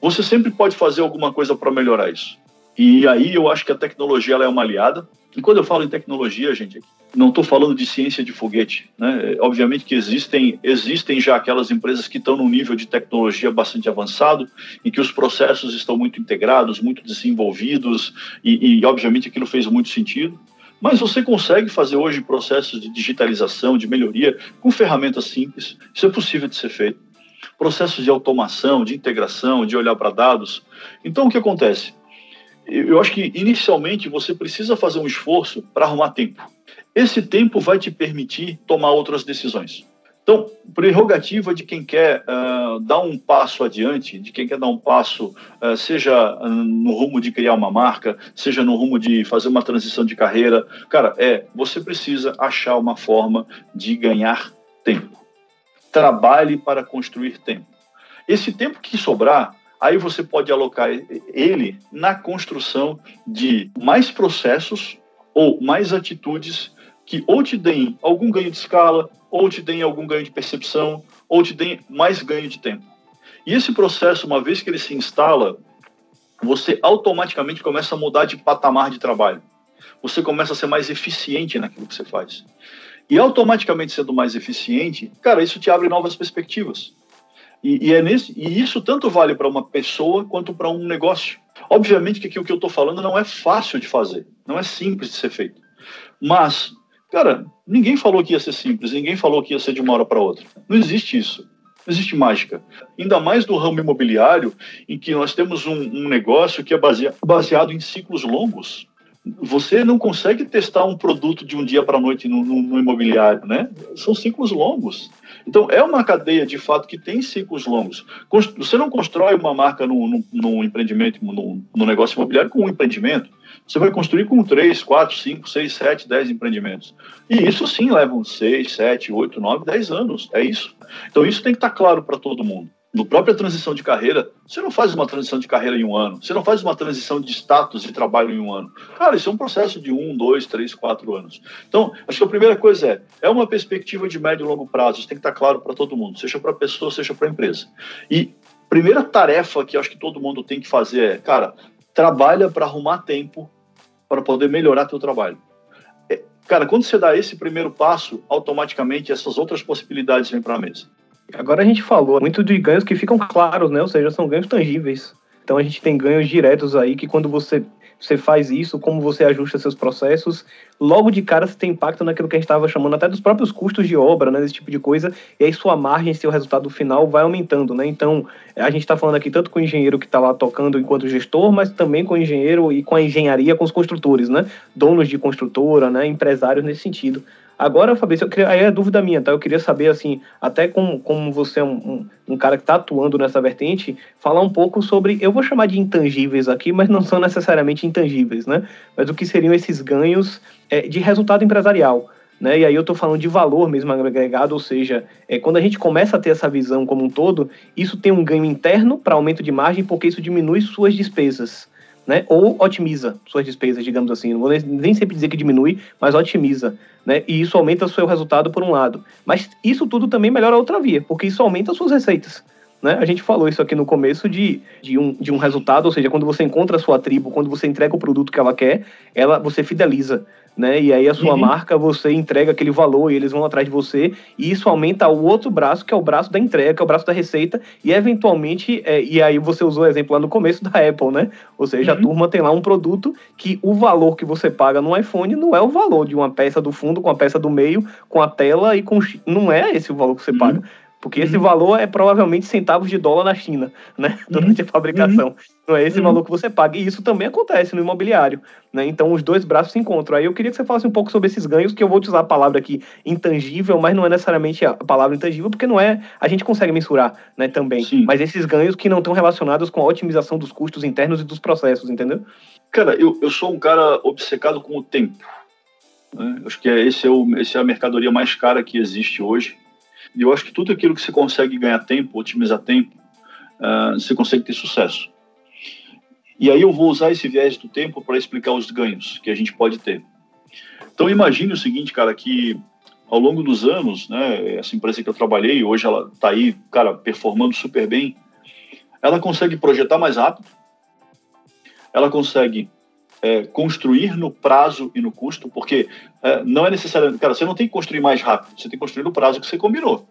você sempre pode fazer alguma coisa para melhorar isso. E aí eu acho que a tecnologia ela é uma aliada. E quando eu falo em tecnologia, gente, não estou falando de ciência de foguete. Né? Obviamente que existem, existem já aquelas empresas que estão num nível de tecnologia bastante avançado, em que os processos estão muito integrados, muito desenvolvidos, e, e obviamente aquilo fez muito sentido. Mas você consegue fazer hoje processos de digitalização, de melhoria, com ferramentas simples. Isso é possível de ser feito. Processos de automação, de integração, de olhar para dados. Então, o que acontece? Eu acho que, inicialmente, você precisa fazer um esforço para arrumar tempo. Esse tempo vai te permitir tomar outras decisões. Então, prerrogativa de quem quer uh, dar um passo adiante, de quem quer dar um passo, uh, seja no rumo de criar uma marca, seja no rumo de fazer uma transição de carreira, cara, é você precisa achar uma forma de ganhar tempo. Trabalhe para construir tempo. Esse tempo que sobrar, aí você pode alocar ele na construção de mais processos ou mais atitudes que ou te deem algum ganho de escala, ou te deem algum ganho de percepção, ou te deem mais ganho de tempo. E esse processo, uma vez que ele se instala, você automaticamente começa a mudar de patamar de trabalho. Você começa a ser mais eficiente naquilo que você faz. E automaticamente sendo mais eficiente, cara, isso te abre novas perspectivas. E, e é nesse, e isso tanto vale para uma pessoa quanto para um negócio. Obviamente que o que eu estou falando não é fácil de fazer, não é simples de ser feito. Mas Cara, ninguém falou que ia ser simples, ninguém falou que ia ser de uma hora para outra. Não existe isso. Não existe mágica. Ainda mais no ramo imobiliário, em que nós temos um, um negócio que é baseado em ciclos longos. Você não consegue testar um produto de um dia para a noite no, no, no, imobiliário, né? São ciclos longos. Então, é uma cadeia, de fato, que tem ciclos longos. Você não constrói uma marca no, no empreendimento, no, no negócio imobiliário com um empreendimento. Você vai construir com 3, 4, 5, 6, 7, 10 empreendimentos. E isso sim leva uns 6, 7, 8, 9, 10 anos. É isso. Então isso tem que estar claro para todo mundo. No própria transição de carreira, você não faz uma transição de carreira em um ano. Você não faz uma transição de status de trabalho em um ano. Cara, isso é um processo de um, dois, três, quatro anos. Então, acho que a primeira coisa é, é uma perspectiva de médio e longo prazo. Isso tem que estar claro para todo mundo, seja para a pessoa, seja para a empresa. E primeira tarefa que acho que todo mundo tem que fazer é, cara, trabalha para arrumar tempo para poder melhorar teu trabalho. É, cara, quando você dá esse primeiro passo, automaticamente essas outras possibilidades vêm para a mesa. Agora a gente falou muito de ganhos que ficam claros, né? Ou seja, são ganhos tangíveis. Então a gente tem ganhos diretos aí que quando você você faz isso, como você ajusta seus processos, logo de cara você tem impacto naquilo que a gente estava chamando até dos próprios custos de obra, né, desse tipo de coisa, e aí sua margem, seu resultado final vai aumentando, né? Então, a gente está falando aqui tanto com o engenheiro que está lá tocando enquanto gestor, mas também com o engenheiro e com a engenharia, com os construtores, né? Donos de construtora, né? Empresários nesse sentido. Agora, Fabrício, eu queria, aí é dúvida minha, tá? Eu queria saber, assim, até como, como você é um, um, um cara que está atuando nessa vertente, falar um pouco sobre, eu vou chamar de intangíveis aqui, mas não são necessariamente intangíveis, né? Mas o que seriam esses ganhos é, de resultado empresarial. Né? E aí eu estou falando de valor mesmo agregado, ou seja, é, quando a gente começa a ter essa visão como um todo, isso tem um ganho interno para aumento de margem, porque isso diminui suas despesas né? Ou otimiza suas despesas, digamos assim. Não vou nem sempre dizer que diminui, mas otimiza, né? E isso aumenta o seu resultado por um lado. Mas isso tudo também melhora a outra via, porque isso aumenta as suas receitas. Né? A gente falou isso aqui no começo de, de, um, de um resultado, ou seja, quando você encontra a sua tribo, quando você entrega o produto que ela quer, ela você fideliza né? E aí a sua uhum. marca, você entrega aquele valor e eles vão atrás de você, e isso aumenta o outro braço, que é o braço da entrega, que é o braço da receita, e eventualmente, é, e aí você usou o exemplo lá no começo da Apple, né? Ou seja, uhum. a turma tem lá um produto que o valor que você paga no iPhone não é o valor de uma peça do fundo com a peça do meio, com a tela e com. Não é esse o valor que você uhum. paga Porque esse uhum. valor é provavelmente centavos de dólar na China, né? Durante a fabricação. Uhum. Não é esse uhum. valor que você paga. E isso também acontece no imobiliário, né? Então os dois braços se encontram. Aí eu queria que você falasse um pouco sobre esses ganhos, que eu vou usar a palavra aqui intangível, mas não é necessariamente a palavra intangível, porque não é. A gente consegue mensurar, né? Também. Sim. Mas esses ganhos que não estão relacionados com a otimização dos custos internos e dos processos, entendeu? Cara, eu, eu sou um cara obcecado com o tempo. Né? Acho que é, esse, é o, esse é a mercadoria mais cara que existe hoje. E eu acho que tudo aquilo que você consegue ganhar tempo, otimizar tempo, uh, você consegue ter sucesso. E aí eu vou usar esse viés do tempo para explicar os ganhos que a gente pode ter. Então imagine o seguinte, cara, que ao longo dos anos, né, essa empresa que eu trabalhei, hoje ela está aí, cara, performando super bem, ela consegue projetar mais rápido, ela consegue é, construir no prazo e no custo, porque é, não é necessário. Cara, você não tem que construir mais rápido, você tem que construir no prazo que você combinou.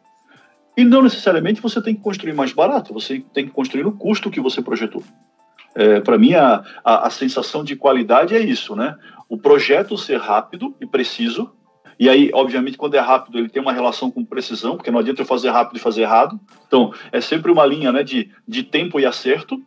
E não necessariamente você tem que construir mais barato, você tem que construir no custo que você projetou. É, Para mim, a, a, a, sensação de qualidade é isso, né? O projeto ser rápido e preciso. E aí, obviamente, quando é rápido, ele tem uma relação com precisão, porque não adianta eu fazer rápido e fazer errado. Então, é sempre uma linha né, de, de tempo e acerto.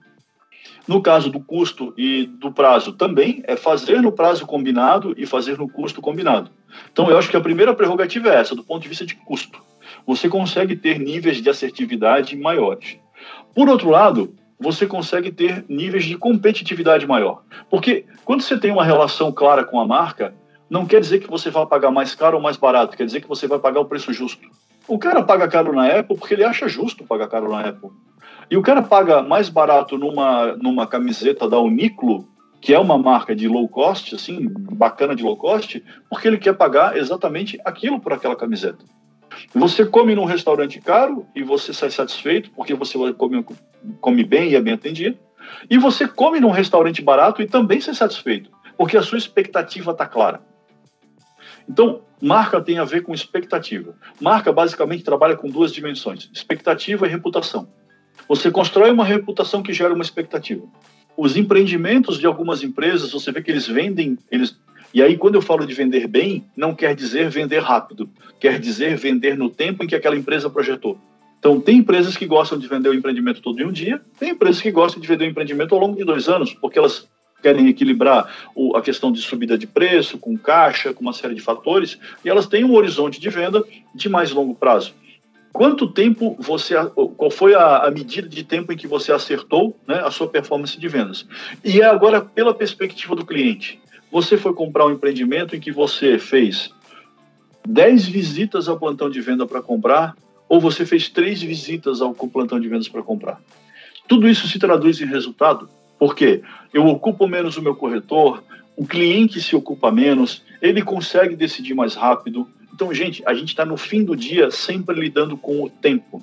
No caso do custo e do prazo, também é fazer no prazo combinado e fazer no custo combinado. Então, eu acho que a primeira prerrogativa é essa, do ponto de vista de custo. Você consegue ter níveis de assertividade maiores. Por outro lado, você consegue ter níveis de competitividade maior. Porque quando você tem uma relação clara com a marca, não quer dizer que você vai pagar mais caro ou mais barato, quer dizer que você vai pagar o preço justo. O cara paga caro na Apple porque ele acha justo pagar caro na Apple. E o cara paga mais barato numa, numa camiseta da Uniqlo, que é uma marca de low cost, assim, bacana de low cost, porque ele quer pagar exatamente aquilo por aquela camiseta. Você come num restaurante caro e você sai satisfeito, porque você come, come bem e é bem atendido. E você come num restaurante barato e também sai satisfeito, porque a sua expectativa está clara. Então, marca tem a ver com expectativa. Marca basicamente trabalha com duas dimensões: expectativa e reputação. Você constrói uma reputação que gera uma expectativa. Os empreendimentos de algumas empresas, você vê que eles vendem, eles e aí, quando eu falo de vender bem, não quer dizer vender rápido, quer dizer vender no tempo em que aquela empresa projetou. Então, tem empresas que gostam de vender o empreendimento todo em um dia, tem empresas que gostam de vender o empreendimento ao longo de dois anos, porque elas querem equilibrar a questão de subida de preço, com caixa, com uma série de fatores, e elas têm um horizonte de venda de mais longo prazo. Quanto tempo você, qual foi a, a medida de tempo em que você acertou né, a sua performance de vendas? E é agora pela perspectiva do cliente. Você foi comprar um empreendimento em que você fez 10 visitas ao plantão de venda para comprar, ou você fez três visitas ao plantão de vendas para comprar. Tudo isso se traduz em resultado, porque eu ocupo menos o meu corretor, o cliente se ocupa menos, ele consegue decidir mais rápido, então, gente, a gente está no fim do dia sempre lidando com o tempo.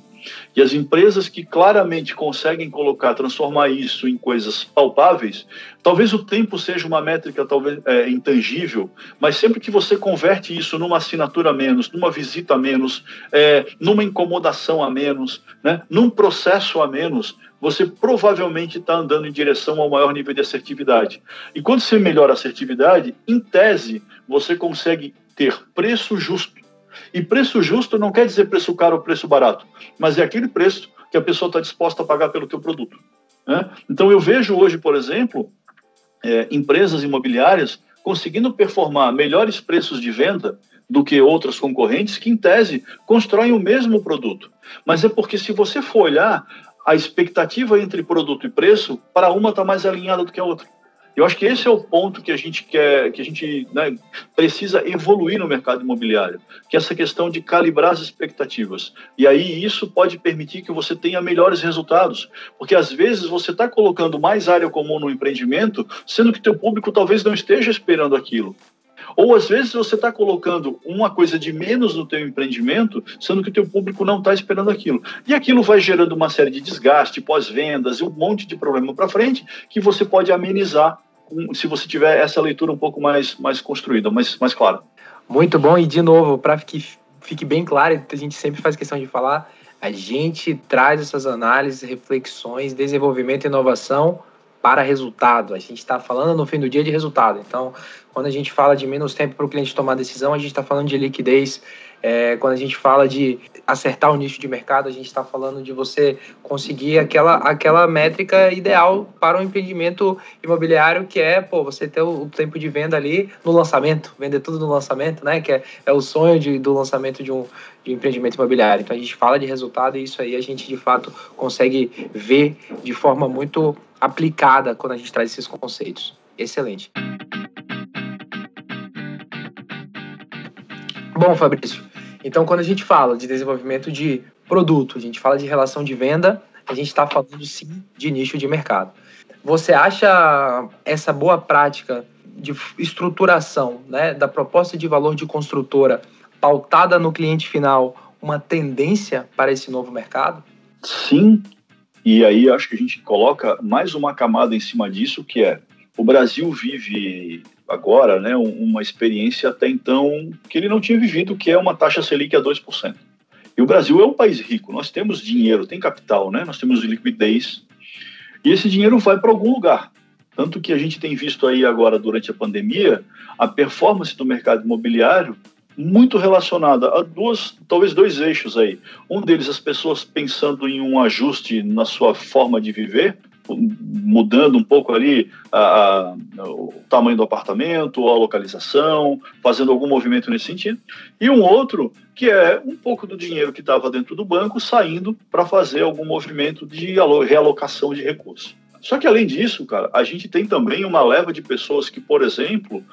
E as empresas que claramente conseguem colocar, transformar isso em coisas palpáveis, talvez o tempo seja uma métrica talvez é, intangível, mas sempre que você converte isso numa assinatura a menos, numa visita a menos, é, numa incomodação a menos, né, num processo a menos, você provavelmente está andando em direção ao maior nível de assertividade. E quando você melhora a assertividade, em tese, você consegue ter preço justo. E preço justo não quer dizer preço caro ou preço barato, mas é aquele preço que a pessoa está disposta a pagar pelo teu produto. Né? Então eu vejo hoje, por exemplo, é, empresas imobiliárias conseguindo performar melhores preços de venda do que outras concorrentes que, em tese, constroem o mesmo produto. Mas é porque, se você for olhar, a expectativa entre produto e preço, para uma está mais alinhada do que a outra. Eu acho que esse é o ponto que a gente quer, que a gente né, precisa evoluir no mercado imobiliário, que é essa questão de calibrar as expectativas. E aí isso pode permitir que você tenha melhores resultados, porque às vezes você está colocando mais área comum no empreendimento, sendo que teu público talvez não esteja esperando aquilo. Ou às vezes você está colocando uma coisa de menos no teu empreendimento, sendo que o teu público não está esperando aquilo. E aquilo vai gerando uma série de desgaste, pós-vendas um monte de problema para frente que você pode amenizar se você tiver essa leitura um pouco mais, mais construída, mais, mais clara. Muito bom, e de novo, para que fique bem claro, a gente sempre faz questão de falar, a gente traz essas análises, reflexões, desenvolvimento e inovação para resultado. A gente está falando no fim do dia de resultado. Então, Quando a gente fala de menos tempo para o cliente tomar decisão, a gente está falando de liquidez. É, quando a gente fala de acertar o nicho de mercado, a gente está falando de você conseguir aquela, aquela métrica ideal para um empreendimento imobiliário, que é pô, você ter o, tempo de venda ali no lançamento, vender tudo no lançamento, né? Que é, é o sonho de, do lançamento de um, de um empreendimento imobiliário. Então a gente fala de resultado e isso aí a gente de fato consegue ver de forma muito aplicada quando a gente traz esses conceitos. Excelente. Bom, Fabrício, então quando a gente fala de desenvolvimento de produto, a gente fala de relação de venda, a gente está falando sim de nicho de mercado. Você acha essa boa prática de estruturação né, da proposta de valor de construtora pautada no cliente final uma tendência para esse novo mercado? Sim, e aí acho que a gente coloca mais uma camada em cima disso, que é o Brasil vive agora né, uma experiência até então que ele não tinha vivido, que é uma taxa Selic a 2%. E o Brasil é um país rico, nós temos dinheiro, tem capital, né? nós temos liquidez, e esse dinheiro vai para algum lugar. Tanto que a gente tem visto aí agora, durante a pandemia, a performance do mercado imobiliário muito relacionada a duas, talvez dois eixos aí. Um deles, as pessoas pensando em um ajuste na sua forma de viver, mudando um pouco ali a, a, o tamanho do apartamento, a localização, fazendo algum movimento nesse sentido. E um outro que é um pouco do dinheiro que estava dentro do banco saindo para fazer algum movimento de realocação de recursos. Só que além disso, cara, a gente tem também uma leva de pessoas que, por exemplo,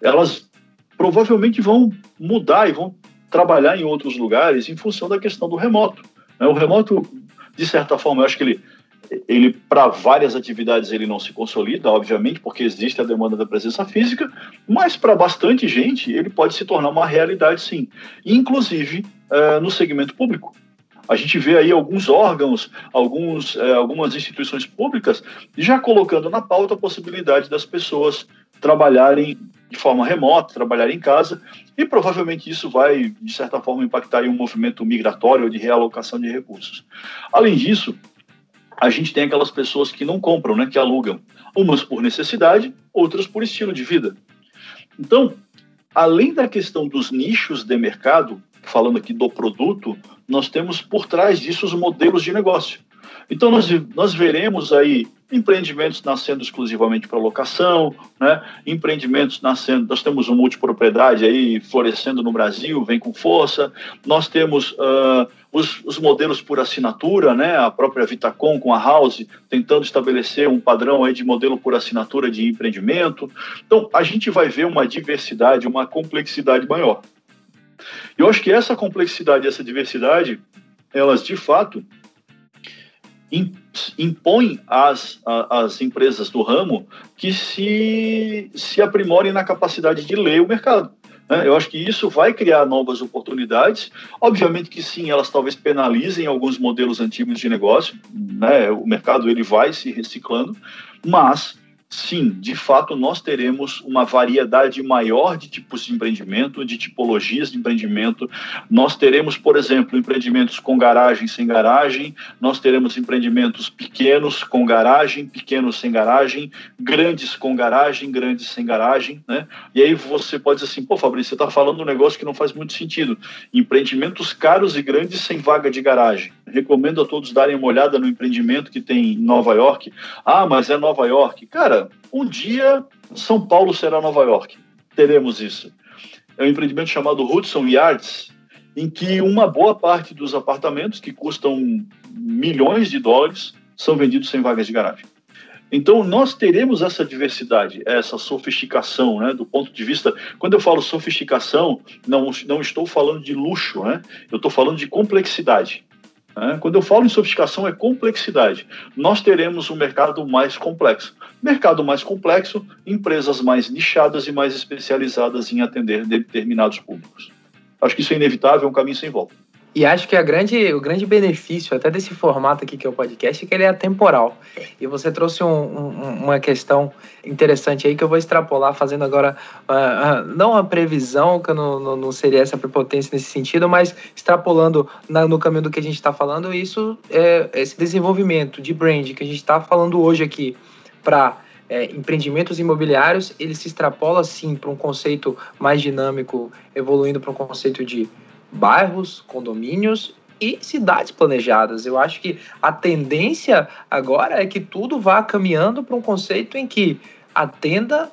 elas provavelmente vão mudar e vão trabalhar em outros lugares em função da questão do remoto. Né? O remoto, de certa forma, eu acho que ele ele para várias atividades ele não se consolida, obviamente, porque existe a demanda da presença física, mas para bastante gente ele pode se tornar uma realidade, sim, inclusive uh, no segmento público. A gente vê aí alguns órgãos, alguns, uh, algumas instituições públicas já colocando na pauta a possibilidade das pessoas trabalharem de forma remota, trabalharem em casa, e provavelmente isso vai, de certa forma, impactar em um movimento migratório ou de realocação de recursos. Além disso, a gente tem aquelas pessoas que não compram, né, que alugam, umas por necessidade, outras por estilo de vida. Então, além da questão dos nichos de mercado, falando aqui do produto, nós temos por trás disso os modelos de negócio. Então, nós, nós veremos aí empreendimentos nascendo exclusivamente para locação, né? empreendimentos nascendo, nós temos um multipropriedade aí florescendo no Brasil, vem com força, nós temos uh, os, os, modelos por assinatura, né? a própria Vitacom com a House, tentando estabelecer um padrão aí de modelo por assinatura de empreendimento. Então, a gente vai ver uma diversidade, uma complexidade maior. Eu acho que essa complexidade, essa diversidade, elas de fato impõe às, às empresas do ramo que se, se aprimorem na capacidade de ler o mercado. Né? Eu acho que isso vai criar novas oportunidades. Obviamente que sim, elas talvez penalizem alguns modelos antigos de negócio. Né? O mercado ele vai se reciclando, mas sim, de fato, nós teremos uma variedade maior de tipos de empreendimento, de tipologias de empreendimento. Nós teremos, por exemplo, empreendimentos com garagem sem garagem, nós teremos empreendimentos pequenos com garagem, pequenos sem garagem, grandes com garagem, grandes sem garagem, né? E aí você pode dizer assim, pô, Fabrício, você está falando um negócio que não faz muito sentido. Empreendimentos caros e grandes sem vaga de garagem. Recomendo a todos darem uma olhada no empreendimento que tem em Nova York. Ah, mas é Nova York. Cara, um dia São Paulo será Nova York. Teremos isso. É um empreendimento chamado Hudson Yards, em que uma boa parte dos apartamentos, que custam milhões de dólares, são vendidos sem vagas de garagem. Então, nós teremos essa diversidade, essa sofisticação, né, do ponto de vista. Quando eu falo sofisticação, não, não estou falando de luxo, né, eu estou falando de complexidade. Né? Quando eu falo em sofisticação, é complexidade. Nós teremos um mercado mais complexo. Mercado mais complexo, empresas mais nichadas e mais especializadas em atender determinados públicos. Acho que isso é inevitável, é um caminho sem volta. E acho que a grande, o grande benefício até desse formato aqui que é o podcast é que ele é atemporal. E você trouxe um, um, uma questão interessante aí que eu vou extrapolar, fazendo agora, uh, uh, não a previsão, que não, não, não, seria essa prepotência nesse sentido, mas extrapolando na, no caminho do que a gente está falando, isso é esse desenvolvimento de brand que a gente está falando hoje aqui para é, empreendimentos imobiliários, ele se extrapola sim para um conceito mais dinâmico, evoluindo para um conceito de bairros, condomínios e cidades planejadas. Eu acho que a tendência agora é que tudo vá caminhando para um conceito em que atenda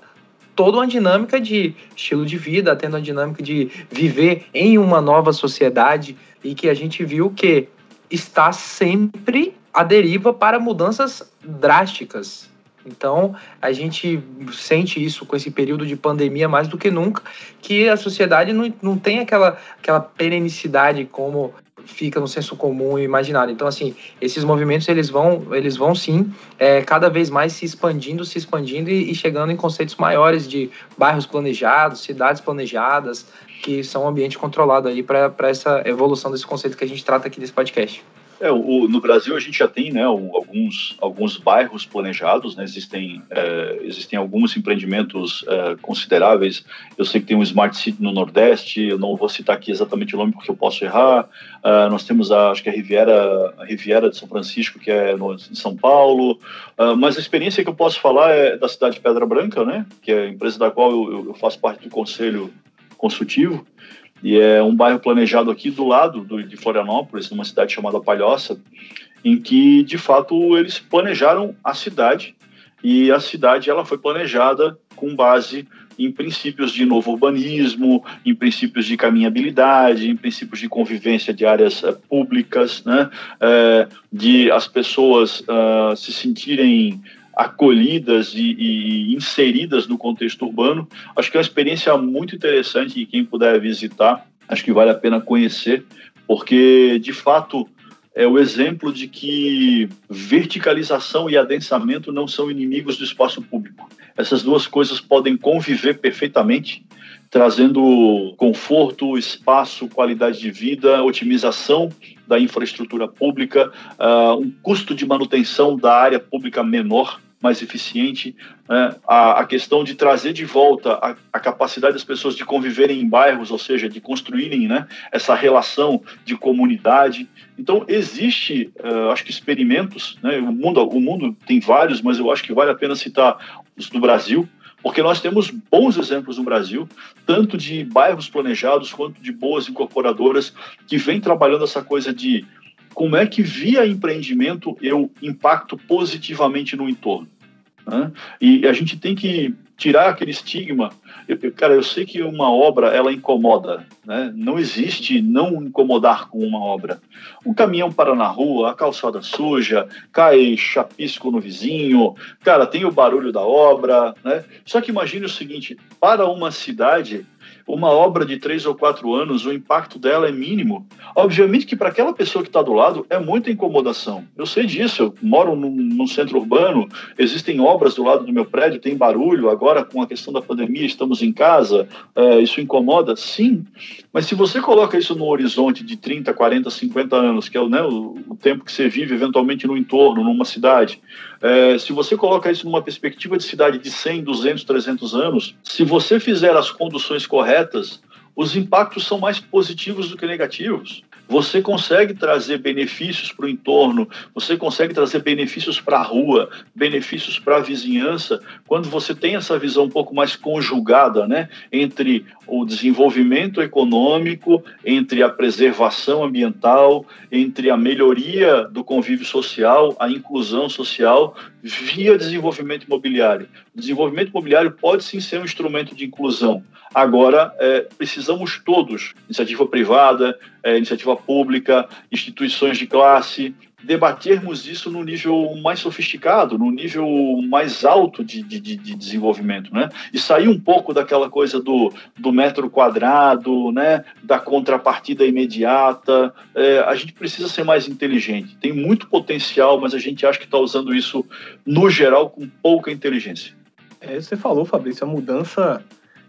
toda uma dinâmica de estilo de vida, atenda uma dinâmica de viver em uma nova sociedade e que a gente viu que está sempre à deriva para mudanças drásticas. Então, a gente sente isso com esse período de pandemia mais do que nunca, que a sociedade não, não tem aquela, aquela perenicidade como fica no senso comum e imaginário. Então, assim, esses movimentos, eles vão, eles vão sim, é, cada vez mais se expandindo, se expandindo e, e chegando em conceitos maiores de bairros planejados, cidades planejadas, que são um ambiente controlado aí para essa evolução desse conceito que a gente trata aqui nesse podcast. É, o, no Brasil a gente já tem né, alguns, alguns bairros planejados, né, existem, é, existem alguns empreendimentos é, consideráveis. Eu sei que tem um Smart City no Nordeste, eu não vou citar aqui exatamente o nome porque eu posso errar. Uh, nós temos a, acho que a Riviera, a Riviera de São Francisco, que é no, em São Paulo. Uh, mas a experiência que eu posso falar é da cidade de Pedra Branca, né, que é a empresa da qual eu, eu faço parte do conselho consultivo. E é um bairro planejado aqui do lado do, de Florianópolis, numa cidade chamada Palhoça, em que, de fato, eles planejaram a cidade e a cidade ela foi planejada com base em princípios de novo urbanismo, em princípios de caminhabilidade, em princípios de convivência de áreas uh, públicas, né? Uh, de as pessoas uh, se sentirem acolhidas e, e, inseridas no contexto urbano. Acho que é uma experiência muito interessante e quem puder visitar, acho que vale a pena conhecer, porque de fato é o exemplo de que verticalização e adensamento não são inimigos do espaço público. Essas duas coisas podem conviver perfeitamente, trazendo conforto, espaço, qualidade de vida, otimização da infraestrutura pública, uh, um custo de manutenção da área pública menor mais eficiente, né? a, a, questão de trazer de volta a, a, capacidade das pessoas de conviverem em bairros, ou seja, de construírem né, essa relação de comunidade. Então, existe, uh, acho que experimentos, né, o, mundo, o mundo tem vários, mas eu acho que vale a pena citar os do Brasil, porque nós temos bons exemplos no Brasil, tanto de bairros planejados quanto de boas incorporadoras que vêm trabalhando essa coisa de como é que via empreendimento eu impacto positivamente no entorno. Né? E a gente tem que tirar aquele estigma. Eu, cara, eu sei que uma obra ela incomoda, né? Não existe não incomodar com uma obra. Um caminhão para na rua, a calçada suja, cai chapisco no vizinho, cara, tem o barulho da obra, né? Só que imagine o seguinte: para uma cidade uma obra de três ou quatro anos, o impacto dela é mínimo. Obviamente que para aquela pessoa que está do lado é muita incomodação. Eu sei disso, eu moro num, num, centro urbano, existem obras do lado do meu prédio, tem barulho, agora com a questão da pandemia estamos em casa, é, isso incomoda? Sim, mas se você coloca isso no horizonte de 30, 40, 50 anos, que é né, o, o tempo que você vive eventualmente no entorno, numa cidade, é, se você coloca isso numa perspectiva de cidade de 100, 200, 300 anos, se você fizer as conduções corretas, os impactos são mais positivos do que negativos. Você consegue trazer benefícios para o entorno, você consegue trazer benefícios para a rua, benefícios para a vizinhança, quando você tem essa visão um pouco mais conjugada né, entre o desenvolvimento econômico, entre a preservação ambiental, entre a melhoria do convívio social, a inclusão social, via desenvolvimento imobiliário. O desenvolvimento imobiliário pode sim ser um instrumento de inclusão. Agora, é, precisamos todos, iniciativa privada, é, iniciativa pública, instituições de classe, debatermos isso no nível mais sofisticado, no nível mais alto de, de, de, desenvolvimento, né? E sair um pouco daquela coisa do, do metro quadrado, né? Da contrapartida imediata. É, a gente precisa ser mais inteligente. Tem muito potencial, mas a gente acha que está usando isso, no geral, com pouca inteligência. É, você falou, Fabrício, a mudança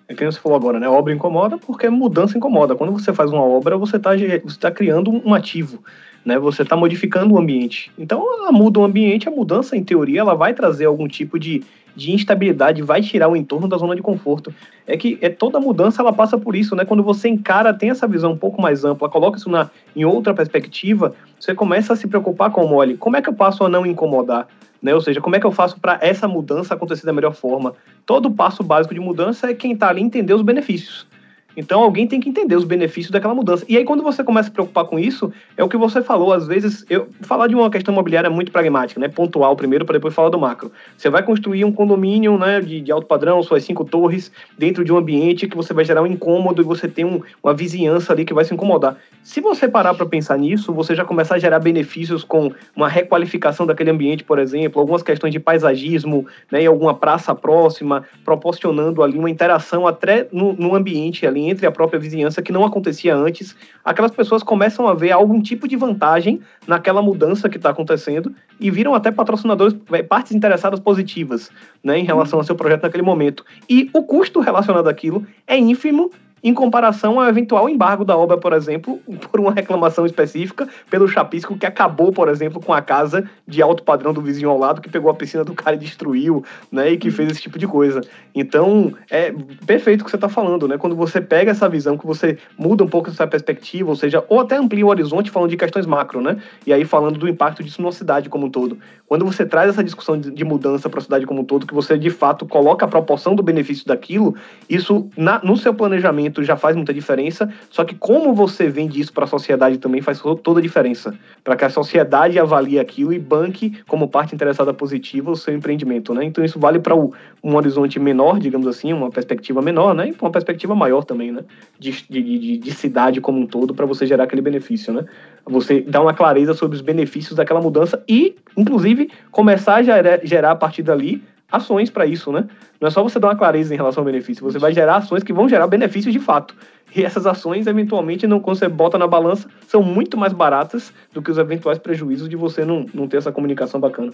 é que você falou agora, né? A obra incomoda porque mudança incomoda. Quando você faz uma obra, você está você tá criando um ativo. Né? Você está modificando o ambiente. Então, ela muda o ambiente, a mudança, em teoria, ela vai trazer algum tipo de, de instabilidade, vai tirar o entorno da zona de conforto. É que é toda mudança ela passa por isso, né? Quando você encara, tem essa visão um pouco mais ampla, coloca isso na, em outra perspectiva, você começa a se preocupar com, olha, como é que eu passo a não incomodar? Né? Ou seja, como é que eu faço para essa mudança acontecer da melhor forma? Todo passo básico de mudança é quem está ali entender os benefícios. Então alguém tem que entender os benefícios daquela mudança. E aí quando você começa a se preocupar com isso, é o que você falou, às vezes, eu falar de uma questão imobiliária é muito pragmática, né? Pontual primeiro para depois falar do macro. Você vai construir um condomínio, né, de, de alto padrão, suas cinco torres, dentro de um ambiente que você vai gerar um incômodo e você tem um, uma vizinhança ali que vai se incomodar. Se você parar para pensar nisso, você já começar a gerar benefícios com uma requalificação daquele ambiente, por exemplo, algumas questões de paisagismo, né, em alguma praça próxima, proporcionando ali uma interação até no, no ambiente ali entre a própria vizinhança que não acontecia antes, aquelas pessoas começam a ver algum tipo de vantagem naquela mudança que está acontecendo e viram até patrocinadores, é, partes interessadas positivas né, em relação ao seu projeto naquele momento. E o custo relacionado àquilo é ínfimo em comparação ao eventual embargo da obra, por exemplo, por uma reclamação específica pelo chapisco que acabou, por exemplo, com a casa de alto padrão do vizinho ao lado, que pegou a piscina do cara e destruiu, né, e que fez esse tipo de coisa. Então, é perfeito o que você está falando, né? Quando você pega essa visão, que você muda um pouco essa perspectiva, ou seja, ou até amplia o horizonte falando de questões macro, né? E aí falando do impacto disso na cidade como um todo. Quando você traz essa discussão de mudança para a cidade como um todo, que você de fato coloca a proporção do benefício daquilo, isso na, no seu planejamento já faz muita diferença, só que como você vende isso para a sociedade também faz toda a diferença, para que a sociedade avalie aquilo e banque como parte interessada positiva o seu empreendimento, né? Então isso vale para um horizonte menor, digamos assim, uma perspectiva menor, né? E uma perspectiva maior também, né? De, de, de, de cidade como um todo para você gerar aquele benefício, né? Você dar uma clareza sobre os benefícios daquela mudança e, inclusive, começar a gerar, gerar a partir dali ações para isso, né? Não é só você dar uma clareza em relação ao benefício, você vai gerar ações que vão gerar benefícios de fato. E essas ações, eventualmente, não, quando você bota na balança, são muito mais baratas do que os eventuais prejuízos de você não, não ter essa comunicação bacana.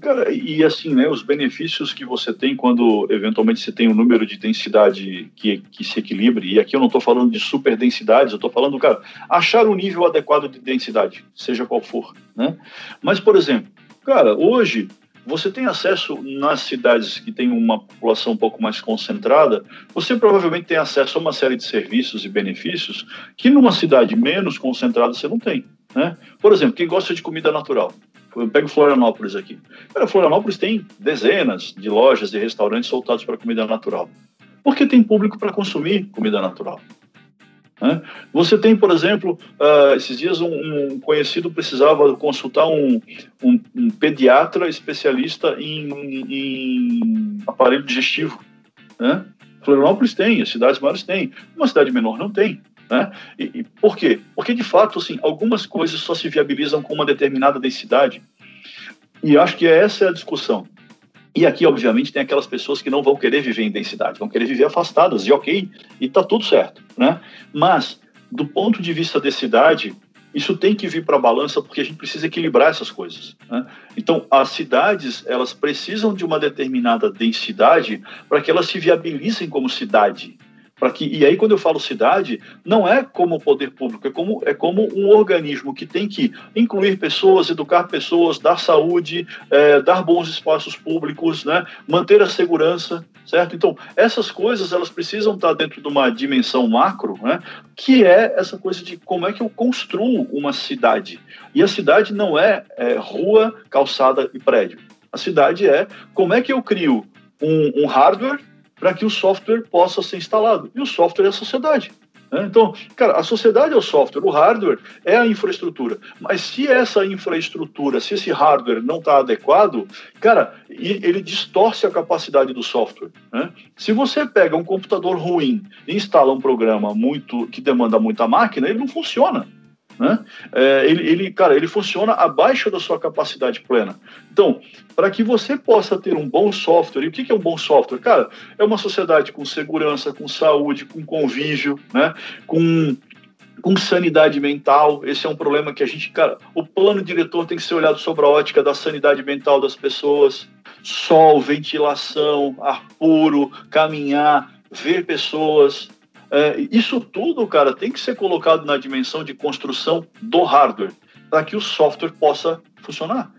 Cara, e assim, né, os benefícios que você tem quando eventualmente você tem um número de densidade que, que se equilibre, e aqui eu não estou falando de super densidades, eu estou falando, cara, achar o nível adequado de densidade, seja qual for, né? Mas, por exemplo, cara, hoje você tem acesso nas cidades que têm uma população um pouco mais concentrada, você provavelmente tem acesso a uma série de serviços e benefícios que numa cidade menos concentrada você não tem. Né? Por exemplo, quem gosta de comida natural. Eu pego Florianópolis aqui. Cara, Florianópolis tem dezenas de lojas e restaurantes soltados para comida natural. Porque tem público para consumir comida natural. Né? Você tem, por exemplo, uh, esses dias um, um, conhecido precisava consultar um, um, um pediatra especialista em, em, aparelho digestivo. Né? Florianópolis tem, as cidades maiores têm, uma cidade menor não tem. Né? E, e por quê? Porque, de fato, assim, algumas coisas só se viabilizam com uma determinada densidade. E acho que essa é a discussão. E aqui, obviamente, tem aquelas pessoas que não vão querer viver em densidade, vão querer viver afastadas, e ok, e tá tudo certo, né? Mas, do ponto de vista da cidade, isso tem que vir para a balança porque a gente precisa equilibrar essas coisas. Né? Então, as cidades elas precisam de uma determinada densidade para que elas se viabilizem como cidade para que e aí quando eu falo cidade não é como poder público é como é como um organismo que tem que incluir pessoas educar pessoas dar saúde é, dar bons espaços públicos né? Manter a segurança certo? Então essas coisas elas precisam estar dentro de uma dimensão macro né? Que é essa coisa de como é que eu construo uma cidade. E a cidade não é, é rua calçada e prédio. A cidade é como é que eu crio um, um hardware para que o software possa ser instalado. E o software é a sociedade. Né? Então, cara, a sociedade é o software, o hardware é a infraestrutura. Mas se essa infraestrutura, se esse hardware não está adequado, cara, ele distorce a capacidade do software. Né? Se você pega um computador ruim e instala um programa muito que demanda muita máquina, ele não funciona. Né? É, ele, ele, cara, ele funciona abaixo da sua capacidade plena. Então, para que você possa ter um bom software, e o que, que é um bom software? Cara, é uma sociedade com segurança, com saúde, com convívio, né? com com sanidade mental. Esse é um problema que a gente, cara, o plano diretor tem que ser olhado sobre a ótica da sanidade mental das pessoas. Sol, ventilação, ar puro, caminhar, ver pessoas, é, isso tudo, cara, tem que ser colocado na dimensão de construção do hardware. para que o software possa funcionar.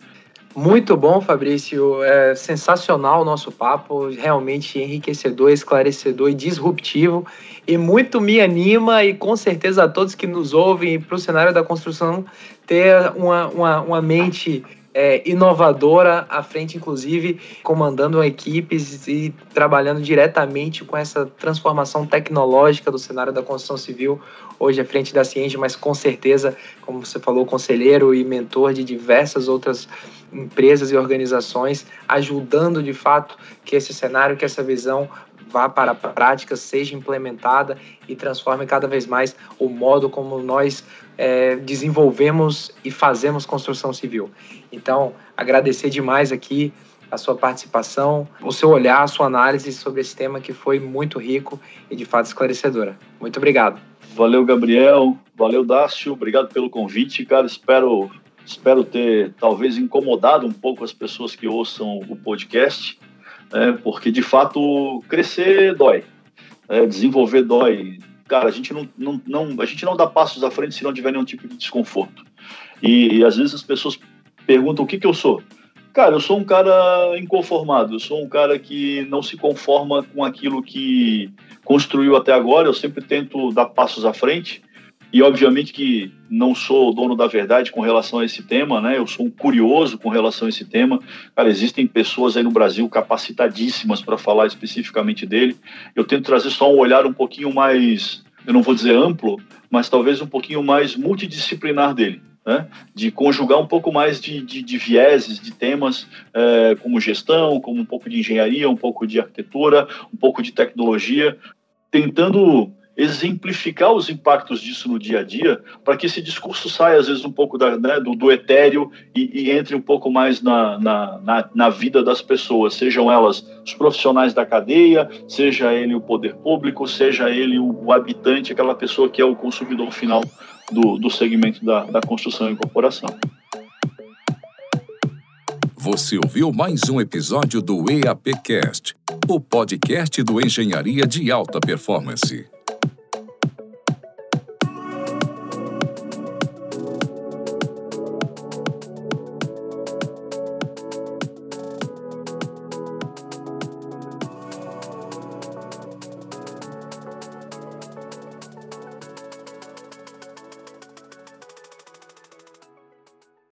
Muito bom, Fabrício. É sensacional o nosso papo, realmente enriquecedor, esclarecedor e disruptivo. E muito me anima, e com certeza a todos que nos ouvem para o cenário da construção ter uma, uma, uma mente é, inovadora à frente, inclusive comandando equipes e trabalhando diretamente com essa transformação tecnológica do cenário da construção civil, hoje à frente da Ciência, mas com certeza, como você falou, conselheiro e mentor de diversas outras empresas e organizações, ajudando de fato que esse cenário, que essa visão vá para a prática, seja implementada e transforme cada vez mais o modo como nós é, desenvolvemos e fazemos construção civil. Então, agradecer demais aqui a sua participação, o seu olhar, a sua análise sobre esse tema que foi muito rico e de fato esclarecedora. Muito obrigado. Valeu, Gabriel. Valeu, Dácio. Obrigado pelo convite, cara. Espero, espero ter talvez incomodado um pouco as pessoas que ouçam o podcast né? porque de fato crescer dói, né? desenvolver dói. Cara, a gente não, não, não, a gente não dá passos à frente se não tiver nenhum tipo de desconforto. E, e às vezes as pessoas perguntam o que, que eu sou. Cara, eu sou um cara inconformado, eu sou um cara que não se conforma com aquilo que construiu até agora, eu sempre tento dar passos à frente. E obviamente que não sou o dono da verdade com relação a esse tema, né? Eu sou um curioso com relação a esse tema. Cara, existem pessoas aí no Brasil capacitadíssimas para falar especificamente dele. Eu tento trazer só um olhar um pouquinho mais, eu não vou dizer amplo, mas talvez um pouquinho mais multidisciplinar dele. Né? de conjugar um pouco mais de, de, de vieses, de temas é, como gestão, como um pouco de engenharia, um pouco de arquitetura, um pouco de tecnologia, tentando exemplificar os impactos disso no dia a dia, para que esse discurso saia, às vezes, um pouco da, né, do, do, etéreo e, e, entre um pouco mais na, na, na, na, vida das pessoas, sejam elas os profissionais da cadeia, seja ele o poder público, seja ele o, o habitante, aquela pessoa que é o consumidor final do, do segmento da, da construção e incorporação. Você ouviu mais um episódio do EAPcast, o podcast do Engenharia de Alta Performance.